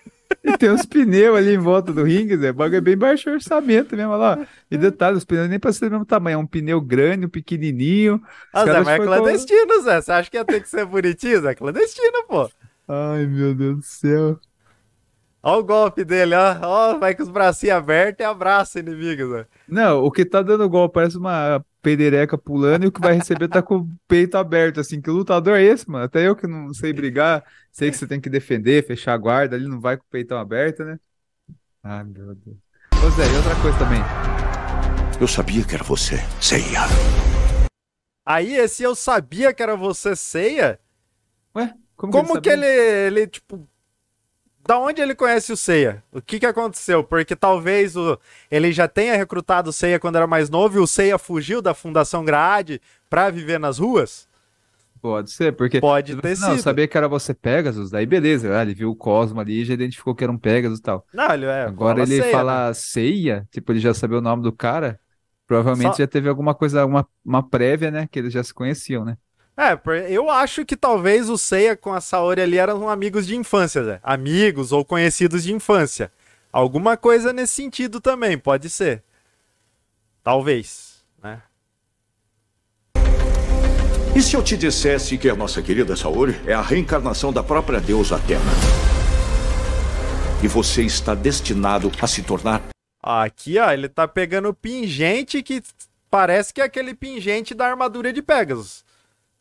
E tem uns pneus ali em volta do ringue, Zé. O bagulho é bem baixo orçamento mesmo, olha lá. E detalhe, os pneus nem pra ser do mesmo tamanho. É um pneu grande, um pequenininho. Ah, Zé, mas é com- clandestino, Zé. Você acha que ia ter que ser bonitinho, Zé? Clandestino, pô. Ai, meu Deus do céu. Ó o golpe dele, ó. Ó, vai com os bracinhos abertos e abraça o inimigo, Zé. Não, o que tá dando gol parece uma pedereca pulando e o que vai receber tá com o peito aberto, assim. Que lutador é esse, mano? Até eu que não sei brigar, sei que você tem que defender, fechar a guarda ali, não vai com o peitão aberto, né? Ai, meu Deus. Ô Zé, e outra coisa também. Eu sabia que era você, Seiya. Aí esse eu sabia que era você, Seiya. Ué, como, Como ele que ele, ele, tipo. Da onde ele conhece o Seiya? O que que aconteceu? Porque talvez o, ele já tenha recrutado o Seiya quando era mais novo e o Seiya fugiu da Fundação Grade pra viver nas ruas? Pode ser, porque. Pode ter Não, sido. sabia que era você Pegasus, daí beleza. Ah, ele viu o Cosmo ali e já identificou que era um Pegasus e tal. Não, ele é. Agora ele né? fala ceia, tipo, ele já sabia o nome do cara. Provavelmente Só- já teve alguma coisa, uma, uma prévia, né? Que eles já se conheciam, né? É, eu acho que talvez o Seiya com a Saori ali eram amigos de infância, Zé. Amigos ou conhecidos de infância. Alguma coisa nesse sentido também, pode ser. Talvez, né? E se eu te dissesse que a nossa querida Saori é a reencarnação da própria deusa Atena? E você está destinado a se tornar Aqui, ó, ele tá pegando o pingente que parece que é aquele pingente da armadura de Pegasus,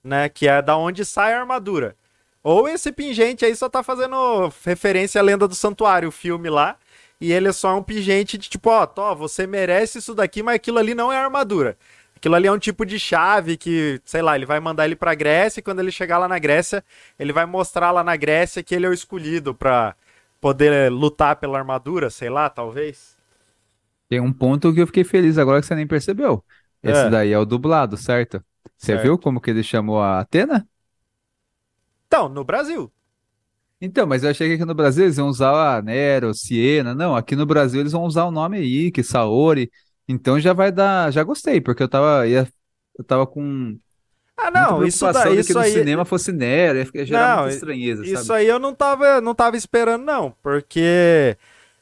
né? Que é da onde sai a armadura. Ou esse pingente aí só tá fazendo referência à Lenda do Santuário, o filme lá, e ele é só um pingente de tipo, ó, tó, você merece isso daqui, mas aquilo ali não é armadura. Aquilo ali é um tipo de chave que, sei lá, ele vai mandar ele pra Grécia e quando ele chegar lá na Grécia, ele vai mostrar lá na Grécia que ele é o escolhido pra poder lutar pela armadura, sei lá, talvez. Tem um ponto que eu fiquei feliz agora que você nem percebeu. Esse É. daí é o dublado, certo? Você Certo. viu como que ele chamou a Atena? Então, no Brasil. Então, mas eu achei que aqui no Brasil eles iam usar a Nero, Siena. Não, aqui no Brasil eles vão usar o nome aí, que Saori. Então já vai dar. Já gostei, porque eu tava, ia, eu tava com Ah, não, isso daí, de que isso no cinema fosse Nero, ia gerar Não, muita estranheza, isso sabe? aí eu não tava, não tava esperando não, porque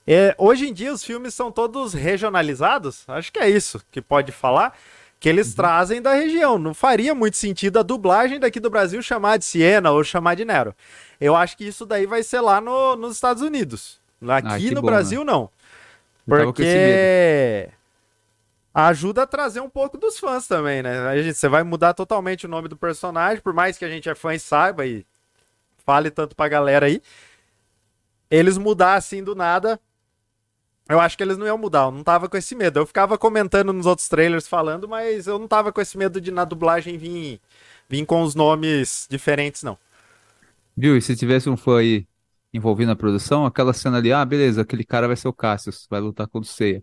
é, hoje em dia os filmes são todos regionalizados, acho que é isso que pode falar, que eles Uhum. trazem da região. Não faria muito sentido a dublagem daqui do Brasil chamar de Siena ou chamar de Nero. Eu acho que isso daí vai ser lá no- nos Estados Unidos. Aqui Ah, no bom, Brasil não. Eu tava com esse Porque ajuda a trazer um pouco dos fãs também, né? A gente, você vai mudar totalmente o nome do personagem, por mais que a gente é fã e saiba e fale tanto pra galera aí. Eles mudar assim do nada, eu acho que eles não iam mudar, eu não tava com esse medo. Eu ficava comentando nos outros trailers falando, mas eu não tava com esse medo de na dublagem vir, vir com os nomes diferentes, não. Viu? E se tivesse um fã aí envolvido na produção, aquela cena ali, ah, beleza, aquele cara vai ser o Cassius, vai lutar contra o Seiya.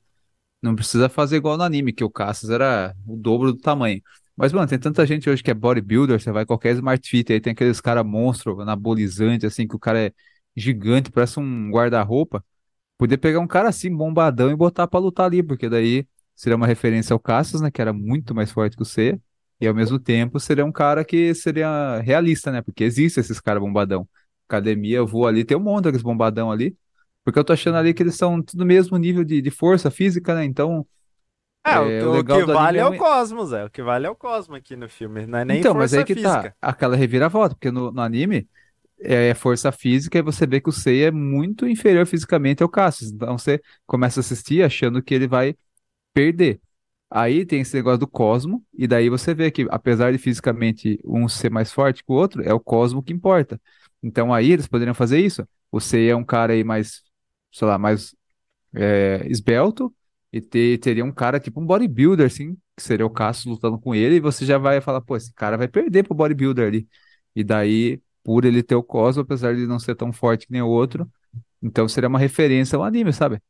Não precisa fazer igual no anime, que o Cassius era o dobro do tamanho. Mas, mano, tem tanta gente hoje que é bodybuilder, você vai qualquer Smart Fit, aí tem aqueles cara monstro, anabolizante, assim, que o cara é gigante, parece um guarda-roupa. Podia pegar um cara assim, bombadão, e botar pra lutar ali, porque daí seria uma referência ao Cassius, né, que era muito mais forte que o Seiya. E ao mesmo tempo seria um cara que seria realista, né? Porque existe esses caras bombadão. Academia, eu vou ali, tem um monte daqueles bombadão ali. Porque eu tô achando ali que eles são no mesmo nível de, de força física, né? Então, É, É, o, o que- do vale é anime o é- Cosmos, é. O que vale é o Cosmos aqui no filme, não é nem então, mas força aí que física. tá, aquela reviravolta, porque no, no anime é força física e você vê que o Seiya é muito inferior fisicamente ao Cassius. Então você começa a assistir achando que ele vai perder. Aí tem esse negócio do Cosmo, e daí você vê que, apesar de fisicamente um ser mais forte que o outro, é o Cosmo que importa. Então aí eles poderiam fazer isso. O Seiya é um cara aí mais, sei lá, mais é, esbelto, e ter, teria um cara tipo um bodybuilder, assim, que seria o Cassius lutando com ele, e você já vai falar, pô, esse cara vai perder pro bodybuilder ali. E daí, por ele ter o Cosmo, apesar de não ser tão forte que nem o outro, então seria uma referência ao anime, sabe?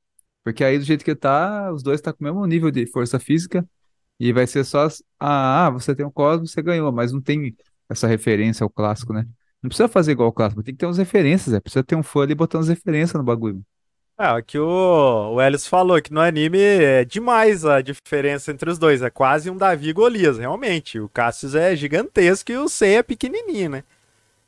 Porque aí, do jeito que tá, os dois tá com o mesmo nível de força física, e vai ser só, as- ah, ah, você tem o Cosmo, você ganhou, mas não tem essa referência ao clássico, né? Não precisa fazer igual ao clássico, tem que ter umas referências, é. Precisa ter um fã ali botando as referências no bagulho. É, o que o, o Elias falou, que no anime é demais a diferença entre os dois. É quase um Davi e Golias, realmente. O Cassius é gigantesco e o Sei é pequenininho, né?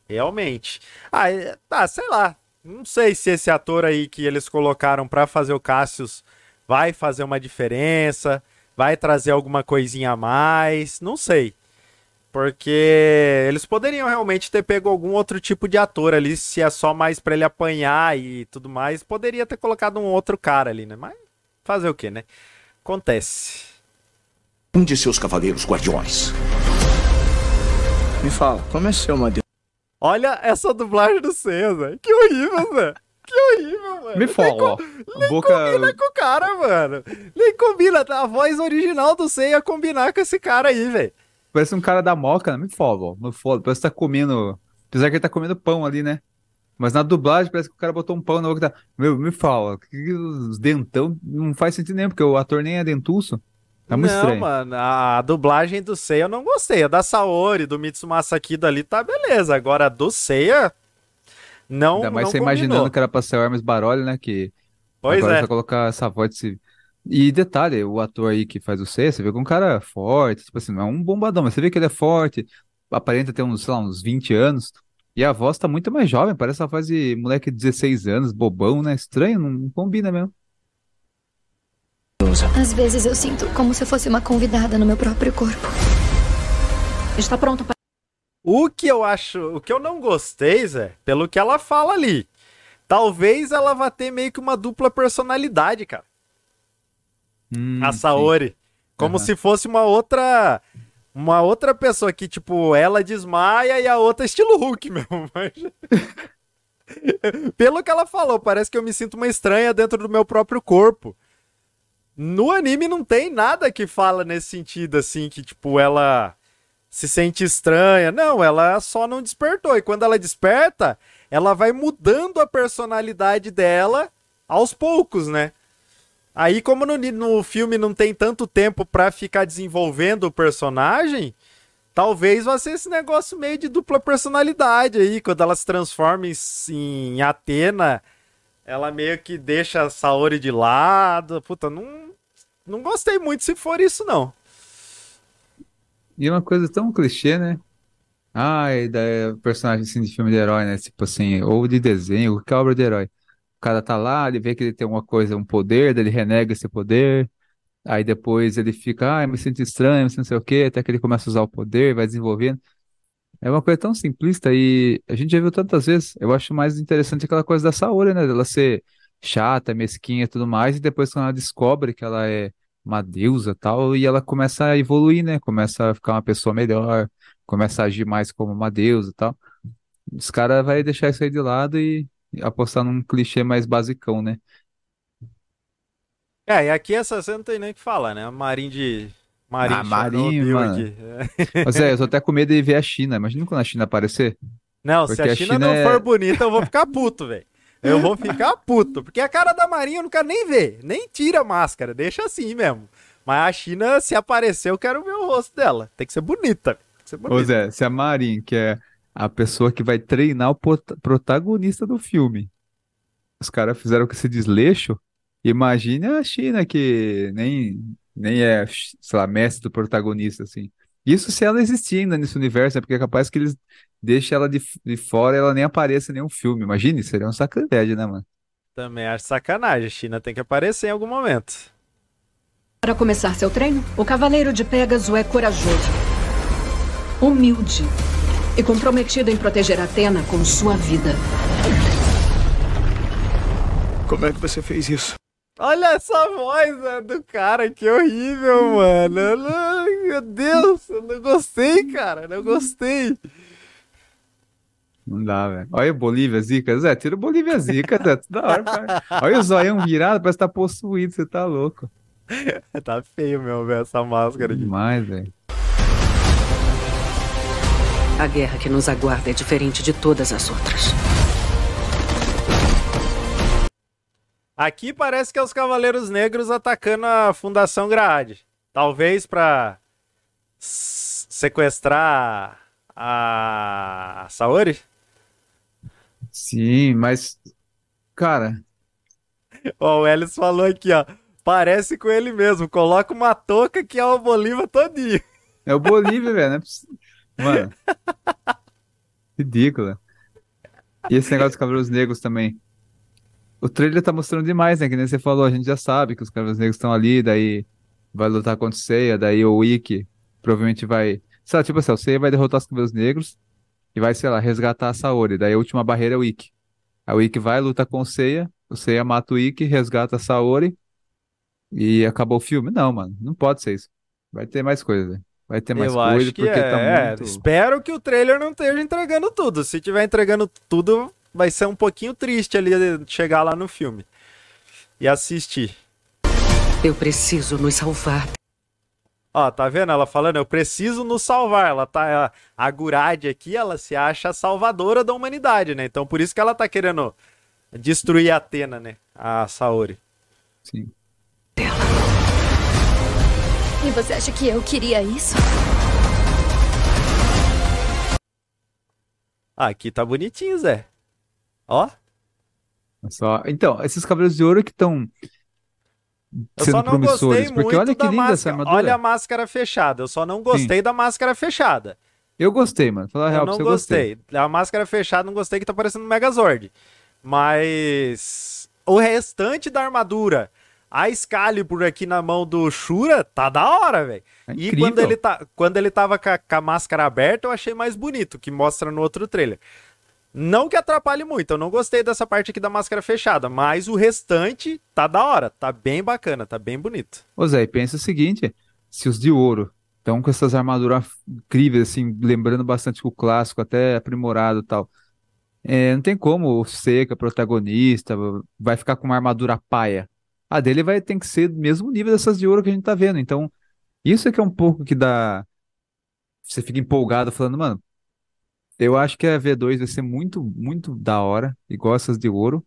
Realmente. Ah, é, tá, sei lá. Não sei se esse ator aí que eles colocaram pra fazer o Cassius vai fazer uma diferença, vai trazer alguma coisinha a mais, não sei. Porque eles poderiam realmente ter pego algum outro tipo de ator ali, se é só mais pra ele apanhar e tudo mais, poderia ter colocado um outro cara ali, né? Mas fazer o que, né? Acontece. Um de seus cavaleiros guardiões. Me fala, como é seu, Madeira? Olha essa dublagem do César. Que horrível, Zé. Que horrível, mano. Me fala, ó. Nem Boca. combina com o cara, mano. Nem combina. A voz original do Sei ia combinar com esse cara aí, velho. Parece um cara da moca, né? Me fala, ó. Me fala. Parece que tá comendo. Apesar que ele tá comendo pão ali, né? Mas na dublagem parece que o cara botou um pão na boca e tá. Meu, me fala, que que os dentão não faz sentido nenhum, porque o ator nem é dentuço. Tá muito não, estranho. mano, a dublagem do Seiya eu não gostei. A da Saori, do Mitsumasa Kido ali tá beleza. Agora a do Seiya não Ainda mais não você combinou. imaginando que era pra ser o Hermes Baroli, né? Que Pois agora é. você colocar essa voz desse... E detalhe, o ator aí que faz o C, você vê que é um cara forte, tipo assim, não é um bombadão, mas você vê que ele é forte, aparenta ter uns, sei lá, uns 20 anos, e a voz tá muito mais jovem, parece a voz de moleque de 16 anos, bobão, né? Estranho, não combina mesmo. Às vezes eu sinto como se eu fosse uma convidada no meu próprio corpo. Está pronto para. O que eu acho, o que eu não gostei, Zé, pelo que ela fala ali, talvez ela vá ter meio que uma dupla personalidade, cara. Hum, a sim. Saori. Como Aham. se fosse uma outra. Uma outra pessoa que, tipo, ela desmaia e a outra é estilo Hulk mesmo. mas- Pelo que ela falou, parece que eu me sinto uma estranha dentro do meu próprio corpo. No anime não tem nada que fala nesse sentido, assim, que, tipo, ela se sente estranha. Não, ela só não despertou. E quando ela desperta, ela vai mudando a personalidade dela aos poucos, né? Aí, como no, no filme não tem tanto tempo pra ficar desenvolvendo o personagem, talvez vá ser esse negócio meio de dupla personalidade aí. Quando ela se transforma em, em Atena, ela meio que deixa a Saori de lado. Puta, não, não gostei muito se for isso, não. E é uma coisa tão clichê, né? Ai, da personagem assim de filme de herói, né? Tipo assim, ou de desenho, qualquer obra de herói. O cara tá lá, ele vê que ele tem uma coisa, um poder, daí ele renega esse poder. Aí depois ele fica, ai, me sinto estranho, me sinto não sei o quê, até que ele começa a usar o poder, vai desenvolvendo. É uma coisa tão simplista e a gente já viu tantas vezes. Eu acho mais interessante aquela coisa da Saori, né? Dela ser chata, mesquinha e tudo mais, e depois quando ela descobre que ela é uma deusa e tal, e ela começa a evoluir, né? Começa a ficar uma pessoa melhor, começa a agir mais como uma deusa e tal. Os caras vai deixar isso aí de lado e apostar num clichê mais basicão, né? É, e aqui essa cena não tem nem o que falar, né? Marinho de. Marinho Ah, Marinho, Chernobyl mano. Mas é, eu tô até com medo de ver a China. Imagina quando a China aparecer. Não, se Porque a a China, China não é- for bonita, eu vou ficar puto, velho. Eu vou ficar puto. Porque a cara da Marinha eu não quero nem ver. Nem tira a máscara. Deixa assim mesmo. Mas a China, se aparecer, eu quero ver o rosto dela. Tem que ser bonita. Tem que ser Ô bonita. Zé, se a Marin, que é a pessoa que vai treinar o prota- protagonista do filme, os caras fizeram com esse desleixo, imagine a China, que nem, nem é, sei lá, mestre do protagonista, assim. Isso se ela existir ainda nesse universo, né? Porque é capaz que eles deixem ela de, de fora e ela nem apareça em nenhum filme. Imagine, seria um sacrilégio, né, mano? Também acho sacanagem. A China tem que aparecer em algum momento. Para começar seu treino, o Cavaleiro de Pégaso é corajoso, humilde e comprometido em proteger Atena com sua vida. Como é que você fez isso? Olha essa voz né, do cara, que horrível, mano. Meu Deus, eu não gostei, cara. Não gostei. Não dá, velho. Olha o Bolívia Zica. Zé, tira o Bolívia Zica, Zé. Tudo da hora, cara. Olha o zoião virado, parece que tá possuído, você tá louco. Tá feio mesmo ver essa máscara. Demais, velho. A guerra que nos aguarda é diferente de todas as outras. Aqui parece que é os Cavaleiros Negros atacando a Fundação Grade. Talvez pra s- sequestrar a Saori? Sim, mas, cara, Ó, o Ellis falou aqui, ó. Parece com ele mesmo. Coloca uma touca que é o Bolívar todinho. É o Bolívia, velho. É Mano. Ridícula. E esse negócio dos Cavaleiros Negros também. O trailer tá mostrando demais, né? Que nem você falou, a gente já sabe que os Cavaleiros Negros estão ali, daí vai lutar contra o Seiya, daí o Ikki provavelmente vai. Sei lá, tipo assim, o Seiya vai derrotar os Cavaleiros Negros e vai, sei lá, resgatar a Saori. Daí a última barreira é o Ikki. Aí o Ikki vai, luta com o Seiya, o Seiya mata o Ikki, resgata a Saori e acabou o filme. Não, mano, não pode ser isso. Vai ter mais coisa, velho. Vai ter mais Eu coisa, acho que porque é. tá é, muito. Espero que o trailer não esteja entregando tudo. Se tiver entregando tudo, vai ser um pouquinho triste ali de chegar lá no filme e assistir. Eu preciso nos salvar. Ó, tá vendo? Ela falando, eu preciso nos salvar. Ela tá. A Gurad aqui, ela se acha a salvadora da humanidade, né? Então por isso que ela tá querendo destruir a Atena, né? A Saori. Sim. E você acha que eu queria isso? Ah, aqui tá bonitinho, Zé. Ó, Só... Então, esses Cavaleiros de Ouro que estão eu só não gostei muito olha da máscara. Olha a máscara fechada. Eu só não gostei da máscara fechada. Eu gostei, mano. Falar a real Eu não gostei. gostei. A máscara fechada, não gostei que tá parecendo um Megazord. Mas o restante da armadura, a Excalibur aqui na mão do Shura, tá da hora, velho. É e quando ele, tá, quando ele tava com a, com a máscara aberta, eu achei mais bonito, que mostra no outro trailer. Não que atrapalhe muito, eu não gostei dessa parte aqui da máscara fechada, mas o restante tá da hora, tá bem bacana, tá bem bonito. Ô Zé, pensa o seguinte: se os de ouro estão com essas armaduras incríveis, assim, lembrando bastante o clássico, até aprimorado e tal. é, não tem como o Seca, protagonista, vai ficar com uma armadura paia. A dele vai ter que ser do mesmo nível dessas de ouro que a gente tá vendo. Então, isso é que é um pouco que dá. Você fica empolgado falando, mano, eu acho que a V2 vai ser muito, muito da hora, igual essas de ouro.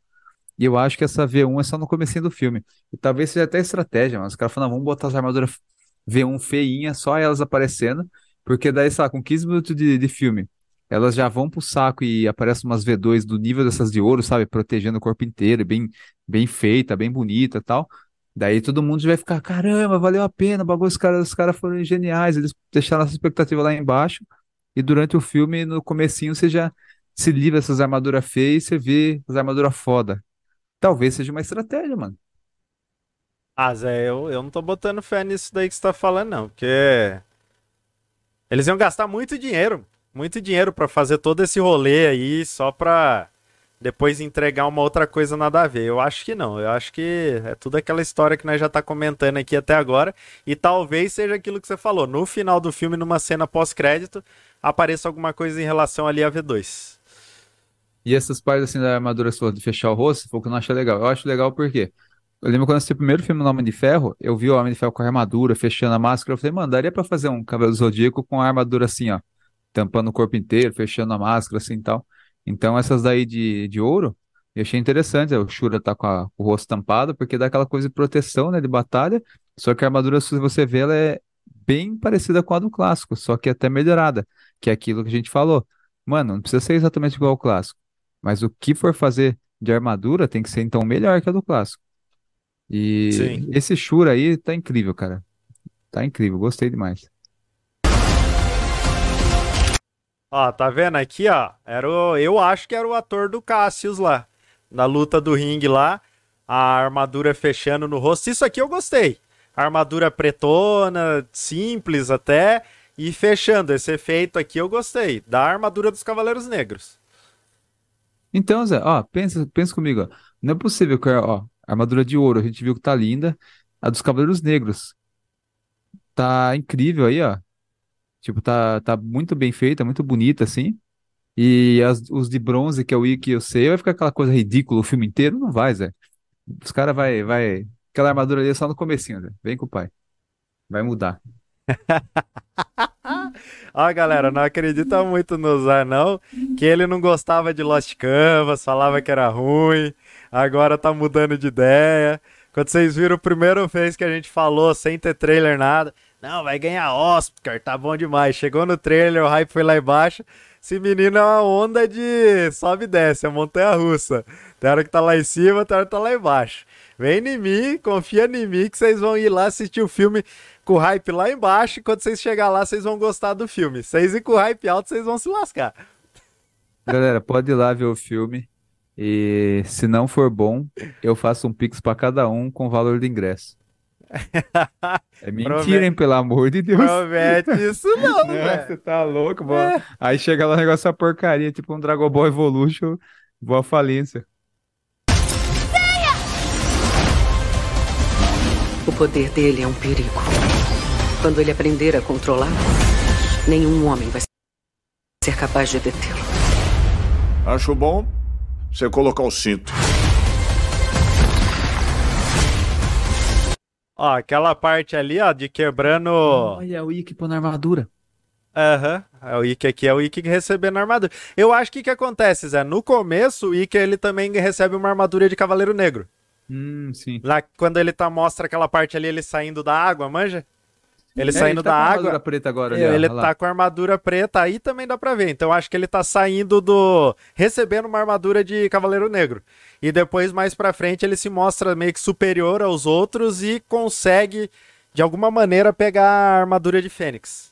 E eu acho que essa V1 é só no comecinho do filme. E talvez seja até estratégia, mas os caras falam, "Não, vamos botar as armaduras V1 feinha, só elas aparecendo, porque daí, sei lá, com 15 minutos de, de filme, elas já vão pro saco e aparecem umas V2 do nível dessas de ouro, sabe? Protegendo o corpo inteiro, bem, bem feita, bem bonita tal. Daí todo mundo vai ficar, caramba, valeu a pena, bagulho, os caras, os caras foram geniais, eles deixaram essa expectativa lá embaixo, e durante o filme, no comecinho, você já se livra dessas armaduras feias e você vê as armaduras foda. Talvez seja uma estratégia, mano. Ah, Zé, eu, eu não tô botando fé nisso daí que você tá falando, não, porque eles iam gastar muito dinheiro, muito dinheiro pra fazer todo esse rolê aí só pra depois entregar uma outra coisa nada a ver. Eu acho que não, eu acho que é tudo aquela história que nós já tá comentando aqui até agora e talvez seja aquilo que você falou, no final do filme, numa cena pós-crédito, apareça alguma coisa em relação ali a V2. E essas partes assim da armadura sua de fechar o rosto, foi o que eu não achei legal. Eu acho legal porque eu lembro quando eu assisti o primeiro filme no Homem de Ferro, eu vi o Homem de Ferro com a armadura, fechando a máscara, eu falei, mano, daria pra fazer um do Zodíaco com a armadura assim, ó, tampando o corpo inteiro, fechando a máscara assim e tal. Então essas daí de, de ouro, eu achei interessante, o Shura tá com, a- com o rosto tampado, porque dá aquela coisa de proteção, né, de batalha, só que a armadura, se você vê, ela é bem parecida com a do clássico, só que até melhorada, que é aquilo que a gente falou. Mano, não precisa ser exatamente igual ao clássico, mas o que for fazer de armadura tem que ser então melhor que a do clássico. E Sim. esse Shura aí tá incrível, cara. Tá incrível, gostei demais. Ó, tá vendo aqui, ó? Era o, eu acho que era o ator do Cassius lá. Na luta do ringue lá. A armadura fechando no rosto. Isso aqui eu gostei. Armadura pretona, simples até. E fechando. Esse efeito aqui eu gostei. Da armadura dos Cavaleiros Negros. Então, Zé, ó, pensa, pensa comigo, ó. Não é possível que, ó, armadura de ouro, a gente viu que tá linda. A dos Cavaleiros Negros tá incrível aí, ó. Tipo, tá, tá muito bem feita, muito bonita, assim. E as- os de bronze, que é o Ikki e o Seiya, vai ficar aquela coisa ridícula o filme inteiro? Não vai, Zé. Os caras vai, vai... Aquela armadura ali é só no comecinho, Zé. Vem com o pai. Vai mudar. Ó, galera, não acredita muito no Zé, não. Que ele não gostava de Lost Canvas, falava que era ruim. Agora tá mudando de ideia. Quando vocês viram o primeiro vez que a gente falou, sem ter trailer, nada. Não, vai ganhar Oscar, tá bom demais. Chegou no trailer, o hype foi lá embaixo. Esse menino é uma onda de sobe e desce, é montanha russa. Tem hora que tá lá em cima, tem hora que tá lá embaixo. Vem em mim, confia em mim que vocês vão ir lá assistir o filme com o hype lá embaixo. E quando vocês chegar lá, vocês vão gostar do filme. Vocês ir com o hype alto, vocês vão se lascar. Galera, pode ir lá ver o filme. E se não for bom, eu faço um pix pra cada um com valor do ingresso. É mentira, Promete- hein? Pelo amor de Deus. Promete isso não, Não, velho. você tá louco, mano. Aí chega lá o negócio é uma porcaria, tipo um Dragon Ball Evolution, boa falência. O poder dele é um perigo. Quando ele aprender a controlar, nenhum homem vai ser capaz de detê-lo. Acho bom você colocar o cinto. Ó, aquela parte ali, ó, de quebrando. Olha o Ikki pondo armadura. Aham. É o Ikki aqui, é o Ikki recebendo a armadura. Eu acho que o que acontece, Zé? No começo, o Ikki ele também recebe uma armadura de Cavaleiro Negro. Hum, sim. Lá quando ele tá, mostra aquela parte ali, ele saindo da água, manja? Ele É, saindo tá da com a água. armadura preta agora ali, ó, ele lá. tá com a armadura preta, aí também dá pra ver. Então acho que ele tá saindo do. recebendo uma armadura de Cavaleiro Negro. E depois, mais pra frente, ele se mostra meio que superior aos outros e consegue, de alguma maneira, pegar a armadura de Fênix.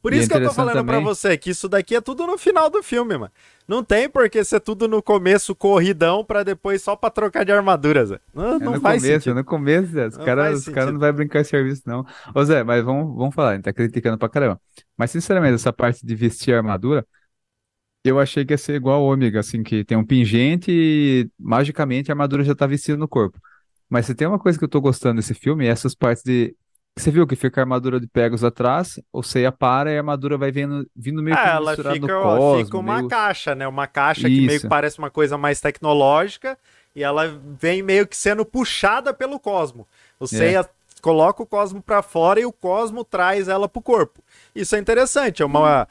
Por E é isso que eu tô falando pra também- você que isso daqui é tudo no final do filme, mano. Não tem por que ser tudo no começo corridão pra depois só pra trocar de armadura, Zé. Não, É não no faz começo, sentido. é no começo, Zé. Os caras cara sentido. não vai brincar em serviço, não. Ô Zé, mas vamos, vamos falar, a gente tá criticando pra caramba. Mas, sinceramente, essa parte de vestir armadura, eu achei que ia ser igual ao Ômega, assim, que tem um pingente e magicamente a armadura já tá vestida no corpo. Mas se tem uma coisa que eu tô gostando desse filme, é essas partes de. Você viu que fica a armadura de Pegasus atrás, o Seiya para e a armadura vai vindo, vindo meio que Ah, ela misturada no fica, ó, cosmo, fica uma meio- caixa, né? Uma caixa que meio que Isso. parece uma coisa mais tecnológica e ela vem meio que sendo puxada pelo cosmo. É. O Seiya coloca o cosmo pra fora e o cosmo traz ela pro corpo. Isso é interessante, é uma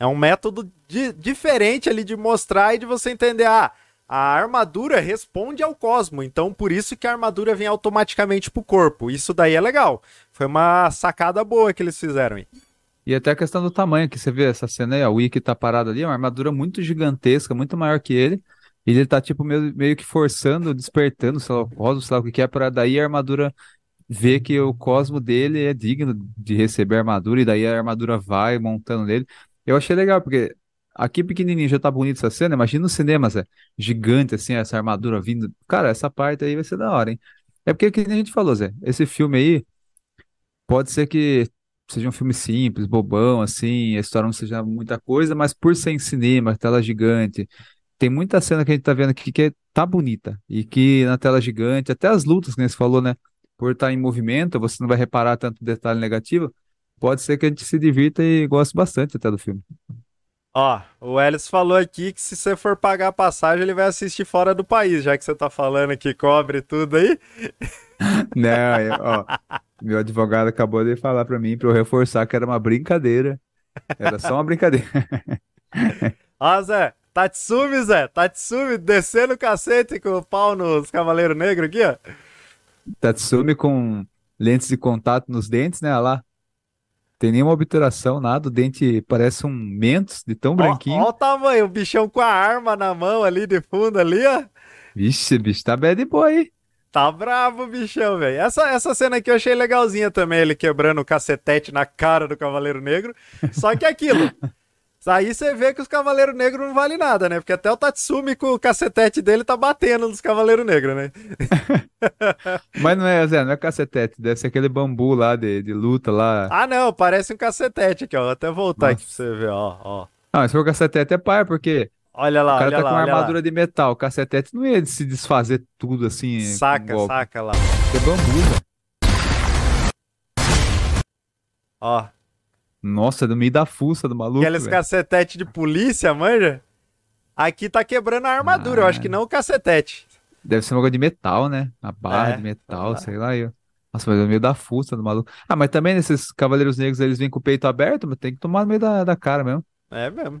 é um método di- diferente ali de mostrar e de você entender, ah, a armadura responde ao cosmo, então por isso que a armadura vem automaticamente pro corpo. Isso daí é legal. Foi uma sacada boa que eles fizeram aí. E até a questão do tamanho, que você vê essa cena aí, ó, o Ikki tá parado ali, é uma armadura muito gigantesca, muito maior que ele, e ele tá, tipo, meio, meio que forçando, despertando, sei lá, o cosmo, sei lá o que que é, pra daí a armadura ver que o cosmo dele é digno de receber a armadura, e daí a armadura vai montando nele. Eu achei legal, porque aqui pequenininho já tá bonito essa cena, imagina no cinema, Zé, gigante, assim, essa armadura vindo. Cara, essa parte aí vai ser da hora, hein? É porque, que a gente falou, Zé, esse filme aí, pode ser que seja um filme simples, bobão, assim, a história não seja muita coisa, mas por ser em cinema, tela gigante, tem muita cena que a gente tá vendo aqui que é- tá bonita, e que na tela gigante, até as lutas, que você falou, né, por estar em movimento, você não vai reparar tanto detalhe negativo, pode ser que a gente se divirta e goste bastante até do filme. Ó, o Ellis falou aqui que se você for pagar a passagem, ele vai assistir fora do país, já que você tá falando que cobre tudo aí. Não, eu- ó, meu advogado acabou de falar pra mim, pra eu reforçar que era uma brincadeira, era só uma brincadeira. Ó, Zé, Tatsumi, Zé, Tatsumi descendo o cacete com o pau nos Cavaleiros Negros aqui, ó. Tatsumi com lentes de contato nos dentes, né? Lá. Tem nenhuma obturação, nada. O dente parece um Mentos de tão Ó, branquinho. ó o tamanho, o bichão com a arma na mão ali de fundo ali, ó. Vixe, bicho, tá bad boy. hein? Tá bravo o bichão, velho. Essa, essa cena aqui eu achei legalzinha também, ele quebrando o cacetete na cara do Cavaleiro Negro. Só que é aquilo. Aí você vê que os Cavaleiros Negros não vale nada, né? Porque até o Tatsumi com o cacetete dele tá batendo nos Cavaleiros Negros, né? Mas não é, Zé, não é cacetete. Deve ser aquele bambu lá de, de luta lá. Ah, não, parece um cacetete aqui, ó. Vou até voltar aqui pra Nossa. você ver, ó, ó. Ah, mas se for cacetete é pai, porque Olha lá, o cara olha tá lá, com uma olha lá. armadura de metal. O cacetete não ia se desfazer tudo assim. Saca, saca lá. É bambu, Zé. Ó, Nossa, é no meio da fuça do maluco. aqueles cacetete de polícia, manja? Aqui tá quebrando a armadura, eu acho que Ah. não o cacetete. Deve ser uma coisa de metal, né? A barra É, de metal, sei sei lá. Eu... Nossa, mas no meio da fuça do maluco. Ah, mas também nesses Cavaleiros Negros eles vêm com o peito aberto, mas tem que tomar no meio da, da cara mesmo. É mesmo.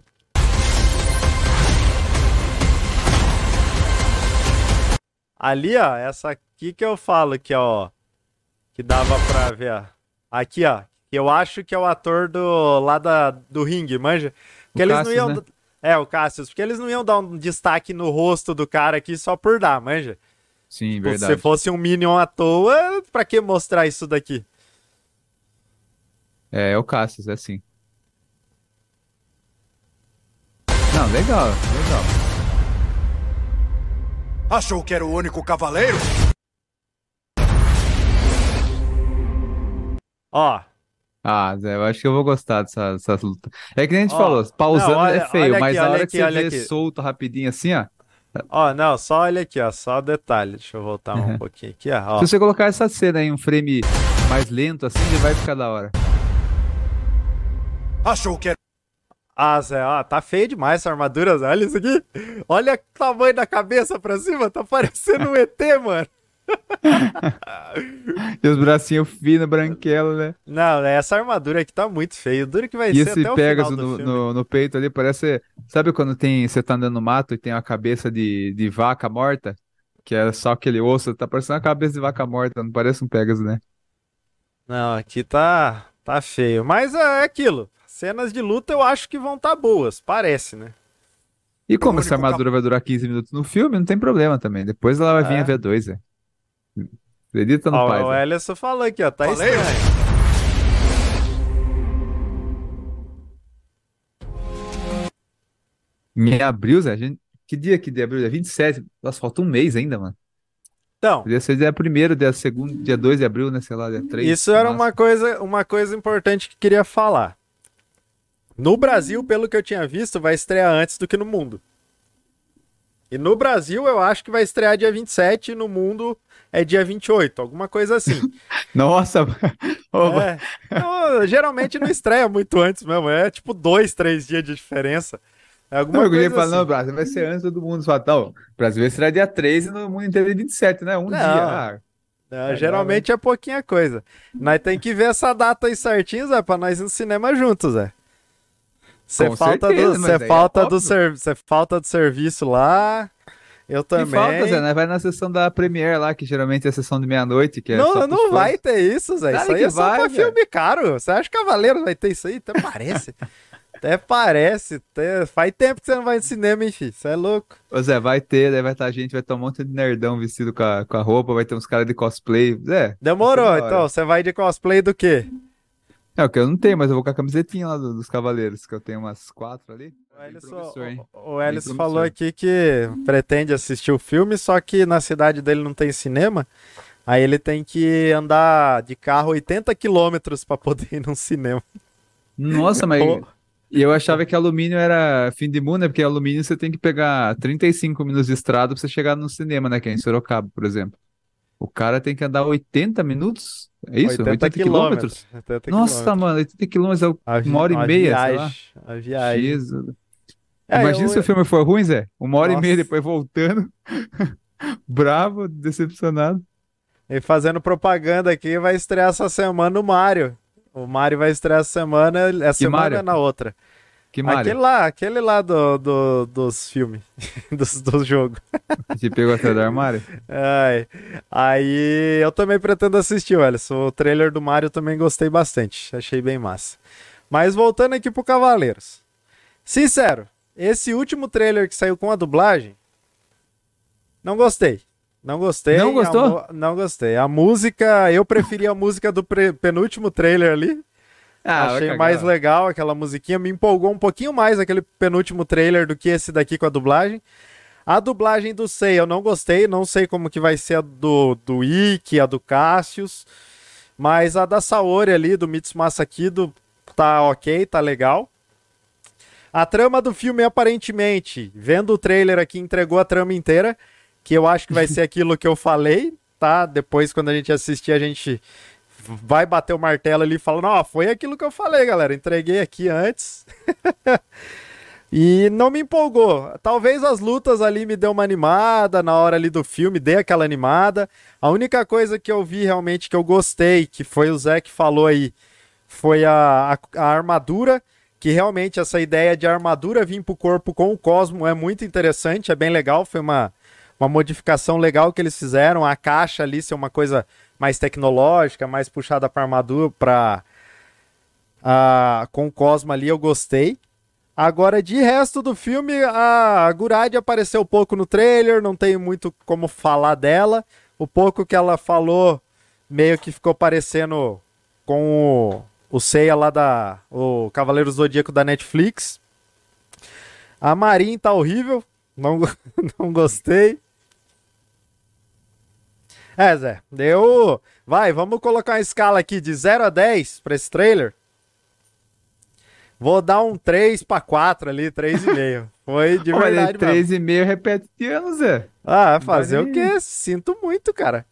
Ali, ó, essa aqui que eu falo que, ó, que dava pra ver, ó. Aqui, ó, que eu acho que é o ator do lá da, do ringue, manja? Porque O eles Cassius, não iam... né? É, o Cassius, porque eles não iam dar um destaque no rosto do cara aqui só por dar, manja? Sim, Se verdade. fosse um Minion à toa, pra que mostrar isso daqui? É, é o Cassius, é assim. Não, legal, legal. Achou que era o único cavaleiro? Ó, Ah, Zé, eu acho que eu vou gostar dessa- dessas lutas. É que nem a gente Ó, falou, pausando não, olha- é feio, olha mas aqui, a olha hora aqui, que você olha vê aqui. solto rapidinho assim, ó. ó, não, só olha aqui, ó, só detalhe. Deixa eu voltar um pouquinho aqui, ó. ó. Se você colocar essa cena em um frame mais lento assim, ele vai ficar da hora. Achou que era. Ah, Zé, ó, tá feio demais essa armadura, Zé. Olha isso aqui. Olha o tamanho da cabeça pra cima, tá parecendo um ET, mano. E os bracinhos finos, branquelo, né? Não, essa armadura aqui tá muito feia. Dura que vai E ser esse Pegasus no, no, no peito ali parece. Sabe quando tem, você tá andando no mato e tem uma cabeça de, de vaca morta? Que é só aquele osso, tá parecendo uma cabeça de vaca morta, não parece um Pegasus, né? Não, aqui tá, tá feio. Mas é aquilo. Cenas de luta eu acho que vão tá boas, parece, né? E como essa armadura vai durar 15 minutos no filme, não tem problema também. Depois ela vai vir É. a V2, é. Acredita no Ó, pai, o Zé. Ellison falou aqui, ó, tá Falei, estranho. Em abril, Zé, a gente... que dia que de abril? Dia 27. Nossa, falta um mês ainda, mano. Então, Podia ser dia 1 dia 2 dia 2 de abril, né? Sei lá, dia 3. Isso era uma coisa, uma coisa importante que queria falar. No Brasil, pelo que eu tinha visto, vai estrear antes do que no mundo. E no Brasil, eu acho que vai estrear dia 27 e no mundo é dia 28, alguma coisa assim. Nossa, É. Não, geralmente não estreia muito antes mesmo, é tipo dois, três dias de diferença. É alguma Não, eu coisa falar, assim. não, Brasil vai ser antes todo mundo. O Brasil vai ser dia 3 e no mundo inteiro é 27, né? Um Não. dia. Ah, Não, Legal, geralmente é pouquinha coisa. Nós tem que ver essa data aí certinho, Zé, pra nós ir no cinema juntos, Zé. Você falta, certeza, do, é falta, do óbvio. ser, cê falta do serviço lá. Eu que também. falta, Zé, né? Vai na sessão da Premiere lá, que geralmente é a sessão de meia-noite, que é não, não pros vai fãs. ter isso, Zé. Claro Isso aí que é só vai, pra velho. filme caro. Você acha que Cavaleiro vai ter isso aí? Até parece. Até parece. Até... Faz tempo que você não vai no cinema, hein, filho? Você é louco. Ô, Zé, vai ter, daí vai estar gente, vai ter um monte de nerdão vestido com a, com a roupa, vai ter uns caras de cosplay. Zé, Demorou. Então, você vai de cosplay do quê? É o que eu não tenho, mas eu vou com a camisetinha lá do- dos Cavaleiros, que eu tenho umas quatro ali. O Bem falou aqui que pretende assistir o filme, só que na cidade dele não tem cinema. Aí ele tem que andar de carro 80 quilômetros pra poder ir num cinema. Nossa, mas. E eu achava que alumínio era fim de mundo, né? Porque alumínio você tem que pegar 35 minutos de estrada pra você chegar no cinema, né? Que é em Sorocaba, por exemplo. O cara tem que andar 80 minutos? É isso? 80, quilômetros? 80 Nossa, quilômetros. mano, 80 quilômetros é uma hora e meia, sei viagem, lá. A viagem. Jesus. É, Imagina eu- se o filme for ruim, Zé. Uma hora Nossa. e meia depois voltando. Bravo, decepcionado. E fazendo propaganda aqui, vai estrear essa semana o Mario. O Mario vai estrear essa semana, essa semana Mario? na outra. Que Mario. Aquele lá, aquele lá do, do- dos filmes, dos, dos jogos. Te pegou até do armário? Ai, aí eu também pretendo assistir, Alisson. O trailer do Mario também gostei bastante. Achei bem massa. Mas voltando aqui pro Cavaleiros. Sincero, esse último trailer que saiu com a dublagem, não gostei. Não gostei. Não gostou? A não gostei. A música, eu preferi a música do pre- penúltimo trailer ali. Ah, Achei mais legal aquela musiquinha. Me empolgou um pouquinho mais aquele penúltimo trailer do que esse daqui com a dublagem. A dublagem do Sei eu não gostei. Não sei como que vai ser a do, do Ikki, a do Cassius. Mas a da Saori ali, do Mitsumasa Kido, tá ok, tá legal. A trama do filme, aparentemente, vendo o trailer aqui, entregou a trama inteira. Que eu acho que vai ser aquilo que eu falei, tá? Depois, quando a gente assistir, a gente vai bater o martelo ali e fala: Não, foi aquilo que eu falei, galera. Entreguei aqui antes. e não me empolgou. Talvez as lutas ali me deu uma animada na hora ali do filme, dei aquela animada. A única coisa que eu vi realmente que eu gostei, que foi o Zé que falou aí, foi a, a, a armadura. Que realmente essa ideia de armadura vir pro corpo com o Cosmo é muito interessante, é bem legal. Foi uma, uma modificação legal que eles fizeram. A caixa ali ser uma coisa mais tecnológica, mais puxada para armadura, para com o Cosmo ali eu gostei. Agora, de resto do filme, a Gurad apareceu pouco no trailer, não tenho muito como falar dela. O pouco que ela falou meio que ficou parecendo com o, o Seiya lá da. O Cavaleiro Zodíaco da Netflix. A Marin tá horrível. Não, não gostei. É, Zé, deu. Vai, vamos colocar uma escala aqui de 0 a 10 pra esse trailer. Vou dar um 3 para 4 ali, 3,5. Foi de verdade Olha, 3,5 repetindo, Zé. Ah, fazer o quê? Sinto muito, cara.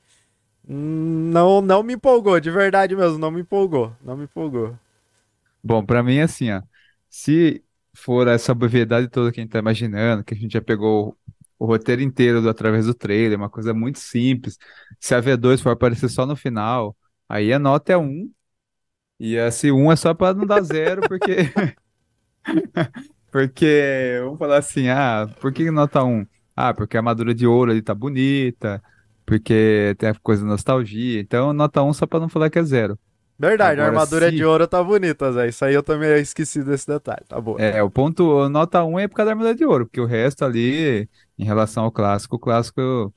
Não, não me empolgou, de verdade mesmo, não me empolgou, não me empolgou. Bom, pra mim, assim, ó. Se for essa brevidade toda que a gente tá imaginando, que a gente já pegou o roteiro inteiro do, através do trailer, uma coisa muito simples. Se a V2 for aparecer só no final, aí a nota é 1 e esse 1 é só para não dar zero, porque. porque, vamos falar assim, ah, por que nota 1? Ah, porque a armadura de ouro ali tá bonita, porque tem a coisa de nostalgia. Então, nota 1 só para não falar que é zero. Verdade, Agora, a armadura se... de ouro tá bonita, Zé. Isso aí eu também esqueci desse detalhe, tá bom. É, o ponto, nota 1 é por causa da armadura de ouro, porque o resto ali, em relação ao clássico, o clássico,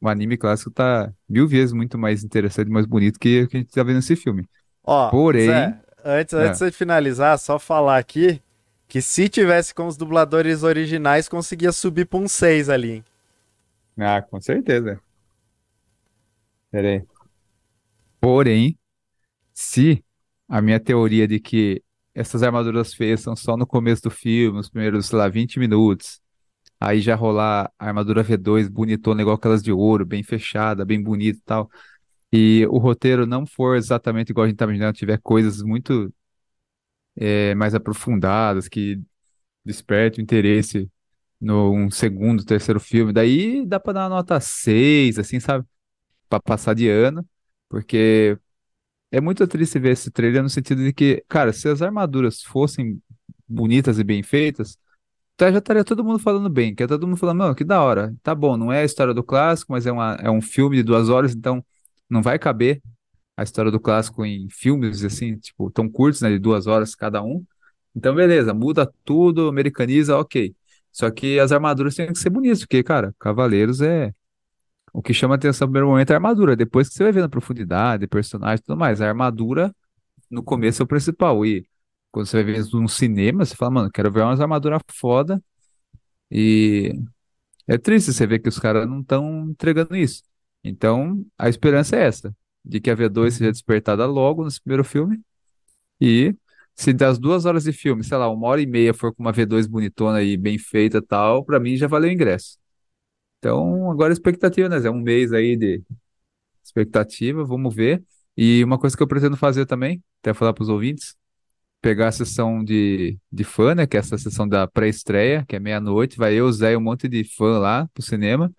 o anime clássico tá mil vezes muito mais interessante, mais bonito que o que a gente tá vendo nesse filme. Ó, Porém, Zé, antes, é. antes de finalizar, só falar aqui que se tivesse com os dubladores originais, conseguia subir para um 6 ali. Hein? Ah, com certeza. Pera aí. Porém, se a minha teoria de que essas armaduras feias são só no começo do filme, os primeiros, sei lá, 20 minutos, aí já rolar a armadura V2 bonitona, igual aquelas de ouro, bem fechada, bem bonita e tal e o roteiro não for exatamente igual a gente tá imaginando, tiver coisas muito é, mais aprofundadas, que despertem o interesse no um segundo, terceiro filme, daí dá pra dar uma nota 6, assim, sabe? Pra passar de ano, porque é muito triste ver esse trailer no sentido de que, cara, se as armaduras fossem bonitas e bem feitas, já estaria todo mundo falando bem, que é todo mundo falando, não, que da hora, tá bom, não é a história do clássico, mas é, uma, é um filme de duas horas, então não vai caber a história do clássico em filmes, assim, tipo, tão curtos, né, de duas horas cada um. Então, beleza, muda tudo, americaniza, ok. Só que as armaduras têm que ser bonitas, porque, cara, Cavaleiros é. O que chama atenção no primeiro momento é a armadura. Depois que você vai vendo a profundidade, personagem e tudo mais. A armadura, no começo, é o principal. E quando você vai ver isso no cinema, você fala, mano, quero ver umas armaduras foda. E é triste você ver que os caras não estão entregando isso. Então, a esperança é essa, de que a V2 seja despertada logo nesse primeiro filme. E se das duas horas de filme, sei lá, uma hora e meia for com uma V2 bonitona e bem feita tal, para mim já valeu o ingresso. Então, agora a expectativa, né? É um mês aí de expectativa, vamos ver. E uma coisa que eu pretendo fazer também, até falar para os ouvintes, pegar a sessão de, de fã, né? Que é essa sessão da pré-estreia, que é meia-noite, vai eu, Zé e um monte de fã lá pro cinema.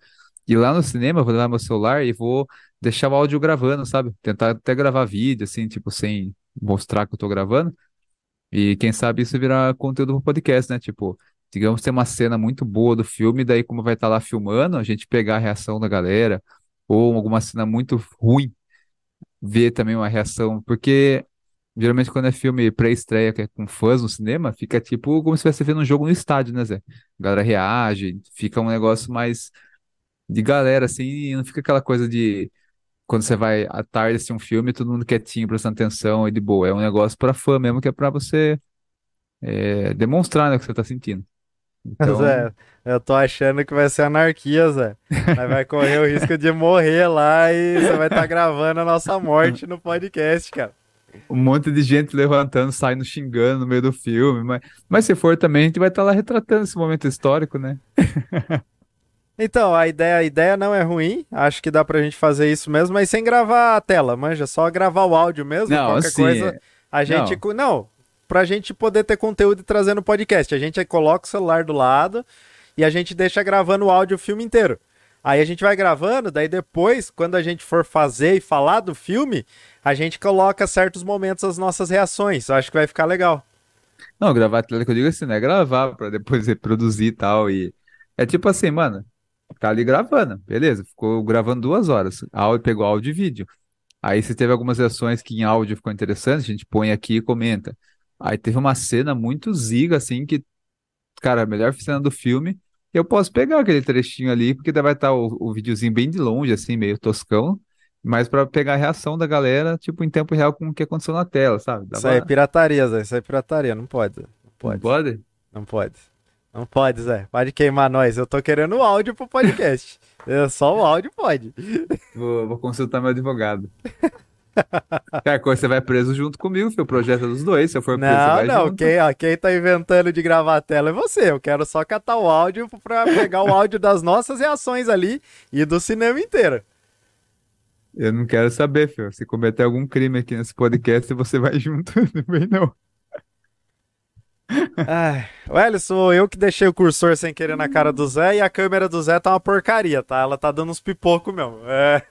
E lá no cinema, vou levar meu celular e vou deixar o áudio gravando, sabe? Tentar até gravar vídeo, assim, tipo, sem mostrar que eu tô gravando. E quem sabe isso virar conteúdo pro podcast, né? Tipo, digamos ter uma cena muito boa do filme, daí como vai estar tá lá filmando, a gente pegar a reação da galera, ou alguma cena muito ruim, ver também uma reação, porque geralmente quando é filme pré-estreia, que é com fãs no cinema, fica tipo como se estivesse vendo um jogo no estádio, né, Zé? A galera reage, fica um negócio mais de galera, assim, e não fica aquela coisa de quando você vai à tarde assistir um filme, todo mundo quietinho, prestando atenção e de boa. É um negócio pra fã mesmo, que é pra você é, demonstrar né, o que você tá sentindo. Então... Zé, eu tô achando que vai ser anarquia, Zé. vai correr o risco de morrer lá e você vai estar tá gravando a nossa morte no podcast, cara. Um monte de gente levantando, saindo, xingando no meio do filme. Mas, mas se for também, a gente vai estar tá lá retratando esse momento histórico, né? Então, a ideia, a ideia não é ruim. Acho que dá pra gente fazer isso mesmo, mas sem gravar a tela, manja, só gravar o áudio mesmo. Não, qualquer assim, coisa. A gente. Não. não, pra gente poder ter conteúdo e trazer no podcast. A gente coloca o celular do lado e a gente deixa gravando o áudio o filme inteiro. Aí a gente vai gravando, daí depois, quando a gente for fazer e falar do filme, a gente coloca certos momentos as nossas reações. Eu acho que vai ficar legal. Não, gravar que eu digo assim, não é gravar pra depois reproduzir e tal. E é tipo assim, mano, tá ali gravando, beleza, ficou gravando duas horas, áudio, pegou áudio e vídeo. Aí se teve algumas reações que em áudio ficou interessante, a gente põe aqui e comenta. Aí teve uma cena muito ziga, assim, que cara, a melhor cena do filme. Eu posso pegar aquele trechinho ali, porque vai estar o, o videozinho bem de longe, assim, meio toscão. Mas pra pegar a reação da galera, tipo, em tempo real com o que aconteceu na tela, sabe? Dá Isso aí é pra- pirataria, Zé. Isso aí é pirataria. Não pode. Não pode. Pode? Não pode. Não pode, Zé. Pode queimar nós. Eu tô querendo o áudio pro podcast. É, Só o áudio pode. Vou, vou consultar meu advogado. Cara, você vai preso junto comigo, filho. O projeto é dos dois. Se eu for preso, Não, vai não. junto. Quem, ó, quem tá inventando de gravar a tela é você. Eu quero só catar o áudio pra pegar o áudio das nossas reações ali e do cinema inteiro. Eu não quero saber, filho. Se cometer algum crime aqui nesse podcast, você vai junto. Também não. Ai, o eu que deixei o cursor sem querer na cara do Zé e a câmera do Zé tá uma porcaria, tá? Ela tá dando uns pipocos mesmo. É,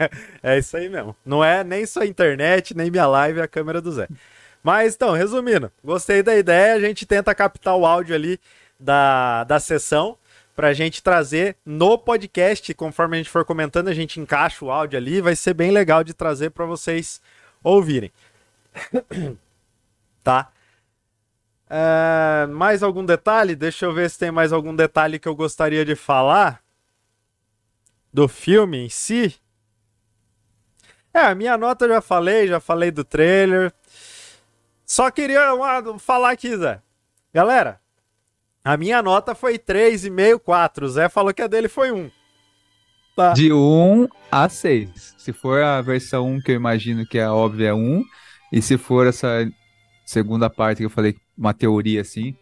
é isso aí mesmo. Não é nem sua internet, nem minha live, é a câmera do Zé. Mas então, resumindo, gostei da ideia, a gente tenta captar o áudio ali da, da sessão pra gente trazer no podcast, conforme a gente for comentando, a gente encaixa o áudio ali, vai ser bem legal de trazer pra vocês ouvirem. tá? É, mais algum detalhe? Deixa eu ver se tem mais algum detalhe que eu gostaria de falar do filme em si. É, a minha nota eu já falei, já falei do trailer. Só queria uma- falar aqui, Zé. Galera, a minha nota foi 3,5, 4. O Zé falou que a dele foi 1. Tá. De 1 a 6. Se for a versão 1, que eu imagino que é óbvia, é 1. E se for essa segunda parte que eu falei, uma teoria assim.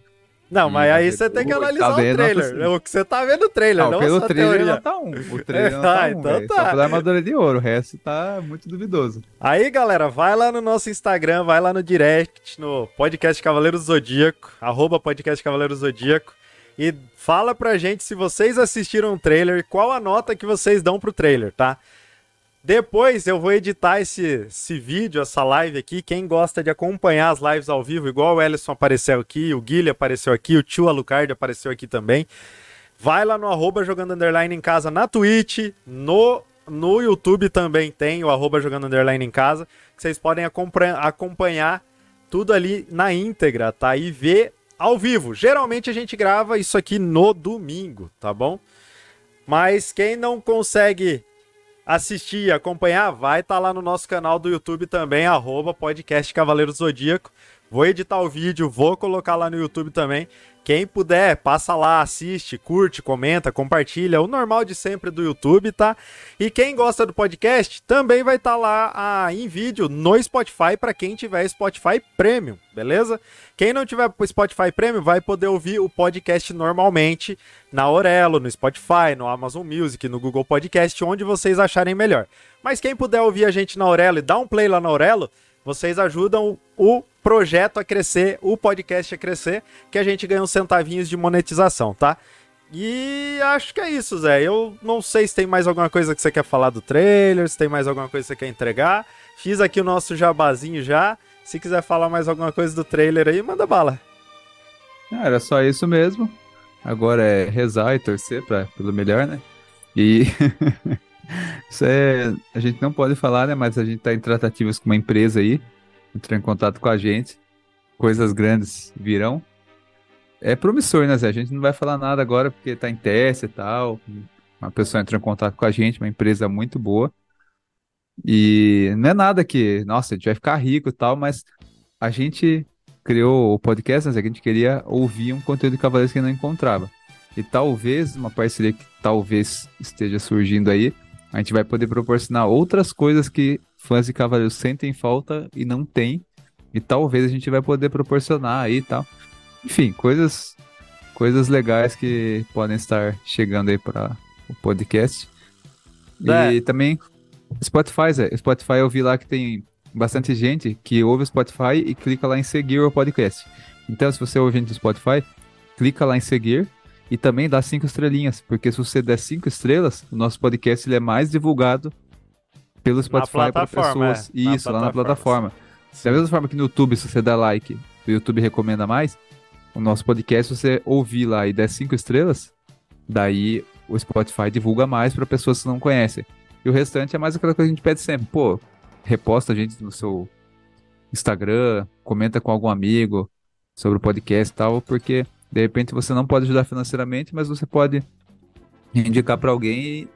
Não, mas aí mas você tem que tá analisar o vendo, trailer. nota O que você tá vendo no trailer, Não, não pelo só trailer teoria. nota 1. O trailer Ah, nota 1, então velho. tá. Só pela armadura de ouro. O resto tá muito duvidoso. Aí, galera, vai lá no nosso Instagram, vai lá no direct, no podcast Cavaleiro Zodíaco, arroba podcast Cavaleiro Zodíaco, e fala pra gente se vocês assistiram o trailer e qual a nota que vocês dão pro trailer, tá? Depois eu vou editar esse, esse vídeo, essa live aqui. Quem gosta de acompanhar as lives ao vivo, igual o Ellison apareceu aqui, o Guilherme apareceu aqui, o tio Alucard apareceu aqui também. Vai lá no arroba jogando underline em casa na Twitch, no, no YouTube também tem o arroba jogando underline em casa, que vocês podem acompanhar, tudo ali na íntegra, tá? E ver ao vivo. Geralmente a gente grava isso aqui no domingo, tá bom? Mas quem não consegue assistir e acompanhar, vai estar lá no nosso canal do YouTube também, arroba podcast Cavaleiro Zodíaco. Vou editar o vídeo, vou colocar lá no YouTube também. Quem puder, passa lá, assiste, curte, comenta, compartilha, o normal de sempre do YouTube, tá? E quem gosta do podcast também vai estar lá ah, em vídeo no Spotify para quem tiver Spotify Premium, beleza? Quem não tiver Spotify Premium vai poder ouvir o podcast normalmente na Aurelo, no Spotify, no Amazon Music, no Google Podcast, onde vocês acharem melhor. Mas quem puder ouvir a gente na Aurelo e dar um play lá na Aurelo, vocês ajudam o projeto a crescer, o podcast a crescer, que a gente ganha uns centavinhos de monetização, tá? E acho que é isso, Zé. Eu não sei se tem mais alguma coisa que você quer falar do trailer, se tem mais alguma coisa que você quer entregar. Fiz aqui o nosso jabazinho já. Se quiser falar mais alguma coisa do trailer aí, manda bala. Ah, era só isso mesmo. Agora é rezar e torcer pra, pelo melhor, né? E isso é. A gente não pode falar, né? Mas a gente tá em tratativas com uma empresa aí. Entrou em contato com a gente. Coisas grandes virão. É promissor, né, Zé? A gente não vai falar nada agora porque tá em teste e tal. Uma pessoa entrou em contato com a gente, uma empresa muito boa. E não é nada que, nossa, a gente vai ficar rico e tal, mas a gente criou o podcast, né, Zé? Que a gente queria ouvir um conteúdo de Cavaleiros que não encontrava. E talvez, uma parceria que talvez esteja surgindo aí, a gente vai poder proporcionar outras coisas que fãs de Cavaleiros sentem falta e não tem. E talvez a gente vai poder proporcionar aí e tal. Enfim, coisas coisas legais que podem estar chegando aí para o podcast. É. E também Spotify, Zé. Spotify eu vi lá que tem bastante gente que ouve o Spotify e clica lá em seguir o podcast. Então, se você ouve a gente do Spotify, clica lá em seguir e também dá cinco estrelinhas, porque se você der cinco estrelas, o nosso podcast ele é mais divulgado pelo Spotify para plataforma, pessoas. é. Na Isso, lá na plataforma, plataforma. Da mesma forma que no YouTube, se você der like, o YouTube recomenda mais, o nosso podcast, se você ouvir lá e der cinco estrelas, daí o Spotify divulga mais para pessoas que não conhecem. E o restante é mais aquela coisa que a gente pede sempre. Pô, reposta a gente no seu Instagram, comenta com algum amigo sobre o podcast e tal, porque De repente você não pode ajudar financeiramente, mas você pode indicar para alguém e,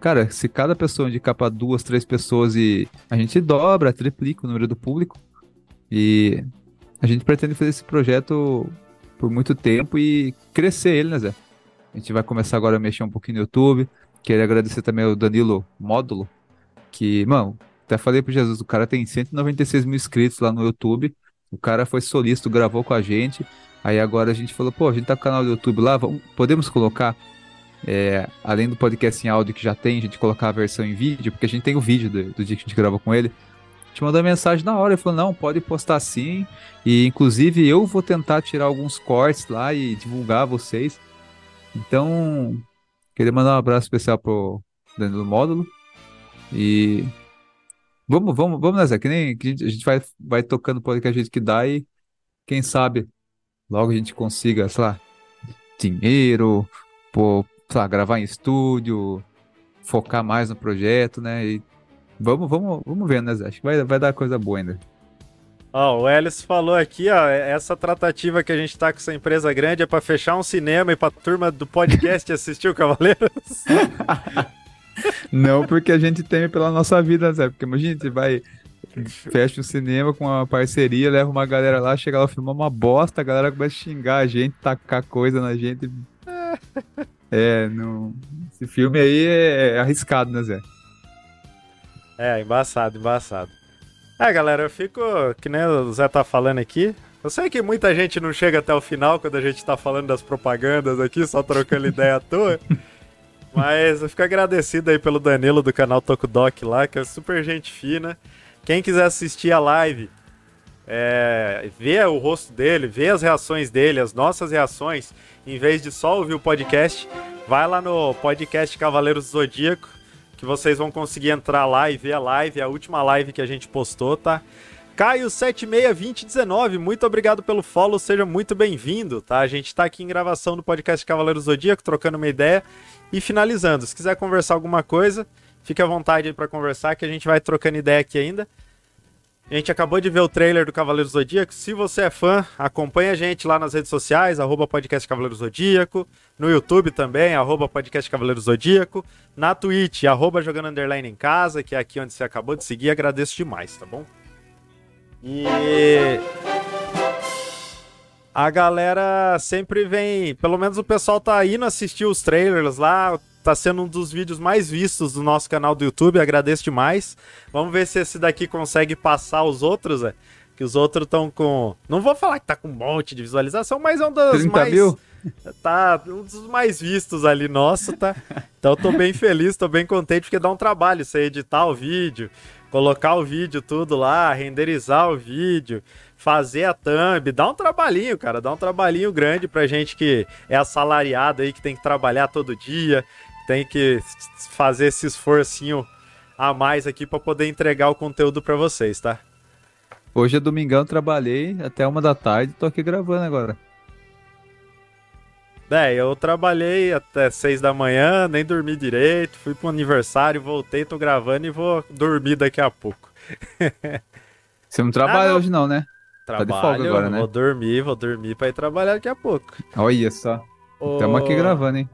cara, se cada pessoa indicar para duas, três pessoas e a gente dobra, triplica o número do público e a gente pretende fazer esse projeto por muito tempo e crescer ele, né, Zé? A gente vai começar agora a mexer um pouquinho no YouTube. Queria agradecer também ao Danilo Módulo, que, mano, até falei pro Jesus, o cara tem 196 mil inscritos lá no YouTube. O cara foi solícito, gravou com a gente. Aí agora a gente falou, pô, a gente tá com o canal do YouTube lá, vamos, podemos colocar, é, além do podcast em áudio que já tem, a gente colocar a versão em vídeo, porque a gente tem o vídeo do, do dia que a gente gravou com ele. A gente mandou mensagem na hora, ele falou, não, pode postar sim. E inclusive eu vou tentar tirar alguns cortes lá e divulgar vocês. Então, queria mandar um abraço especial pro Danilo Módulo. E vamos, vamos, vamos nessa, que nem que a gente, a vai, vai tocando o podcast que dá e quem sabe logo a gente consiga, sei lá, dinheiro, pô, sei lá, gravar em estúdio, focar mais no projeto, né? E vamos, vamos, vamos ver, né, Zé? Acho que vai, vai dar coisa boa ainda. Ó, o Ellis falou aqui, ó, essa tratativa que a gente tá com essa empresa grande é para fechar um cinema e pra turma do podcast assistir o Cavaleiros. Não porque a gente teme pela nossa vida, Zé. Porque imagina, a gente vai, fecha o cinema com uma parceria, leva uma galera lá, chega lá, filma uma bosta, a galera começa a xingar a gente, tacar coisa na gente. É, não... esse filme aí é arriscado, né, Zé? É, embaçado, embaçado. É, galera, eu fico, que nem o Zé tá falando aqui, eu sei que muita gente não chega até o final quando a gente tá falando das propagandas aqui, só trocando ideia à toa. Mas eu fico agradecido aí pelo Danilo do canal Tokudok lá, que é super gente fina. Quem quiser assistir a live, é, ver o rosto dele, ver as reações dele, as nossas reações, em vez de só ouvir o podcast, vai lá no podcast Cavaleiros do Zodíaco que vocês vão conseguir entrar lá e ver a live, a última live que a gente postou, tá? Caio762019, muito obrigado pelo follow, seja muito bem-vindo, tá? A gente tá aqui em gravação do podcast Cavaleiro Zodíaco, trocando uma ideia e finalizando. Se quiser conversar alguma coisa, fique à vontade para conversar, que a gente vai trocando ideia aqui ainda. A gente acabou de ver o trailer do Cavaleiro Zodíaco. Se você é fã, acompanha a gente lá nas redes sociais, arroba podcast Cavaleiro Zodíaco. No YouTube também, arroba podcast Cavaleiro Zodíaco. Na Twitch, arroba jogando underline em casa, que é aqui onde você acabou de seguir. Agradeço demais, tá bom? E... A galera sempre vem... Pelo menos o pessoal tá indo assistir os trailers lá tá sendo um dos vídeos mais vistos do nosso canal do YouTube, agradeço demais. Vamos ver se esse daqui consegue passar os outros, é. Que os outros estão com. Não vou falar que tá com um monte de visualização, mas é um dos mais. Mil? Tá um dos mais vistos ali nosso, tá? Então tô bem feliz, tô bem contente, porque dá um trabalho você editar o vídeo, colocar o vídeo tudo lá, renderizar o vídeo, fazer a thumb, dá um trabalhinho, cara, dá um trabalhinho grande pra gente que é assalariado aí, que tem que trabalhar todo dia, tem que fazer esse esforcinho a mais aqui para poder entregar o conteúdo para vocês, tá? Hoje é domingão, trabalhei até uma da tarde, tô aqui gravando agora. É, eu trabalhei até seis da manhã, nem dormi direito, fui pro aniversário, voltei, tô gravando e vou dormir daqui a pouco. Você não trabalha ah, hoje não, né? Trabalho, tá de folga agora, né? vou dormir, vou dormir pra ir trabalhar daqui a pouco. Olha só. Estamos aqui gravando, hein?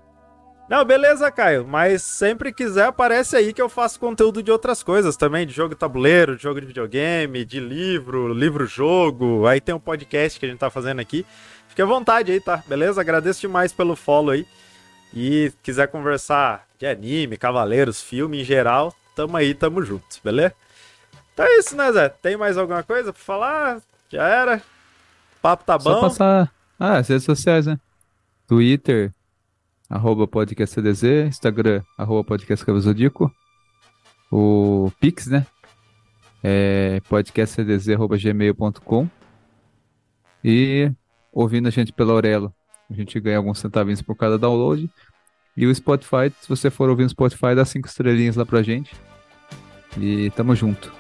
Não, beleza, Caio. Mas sempre quiser, aparece aí que eu faço conteúdo de outras coisas também, de jogo de tabuleiro, de jogo de videogame, de livro, livro-jogo. Aí tem um podcast que a gente tá fazendo aqui. Fique à vontade aí, tá? Beleza? Agradeço demais pelo follow aí. E quiser conversar de anime, cavaleiros, filme em geral, tamo aí, tamo juntos, beleza? Então é isso, né, Zé? Tem mais alguma coisa pra falar? Já era? O papo tá bom? Só passar. Ah, as redes sociais, né? Twitter, arroba podcastcdz, Instagram, arroba podcastcavazodico, o Pix, né? É podcastcdz.gmail.com e ouvindo a gente pela Aurelo, a gente ganha alguns centavinhos por cada download. E o Spotify, se você for ouvir no Spotify, dá cinco estrelinhas lá pra gente. E tamo junto.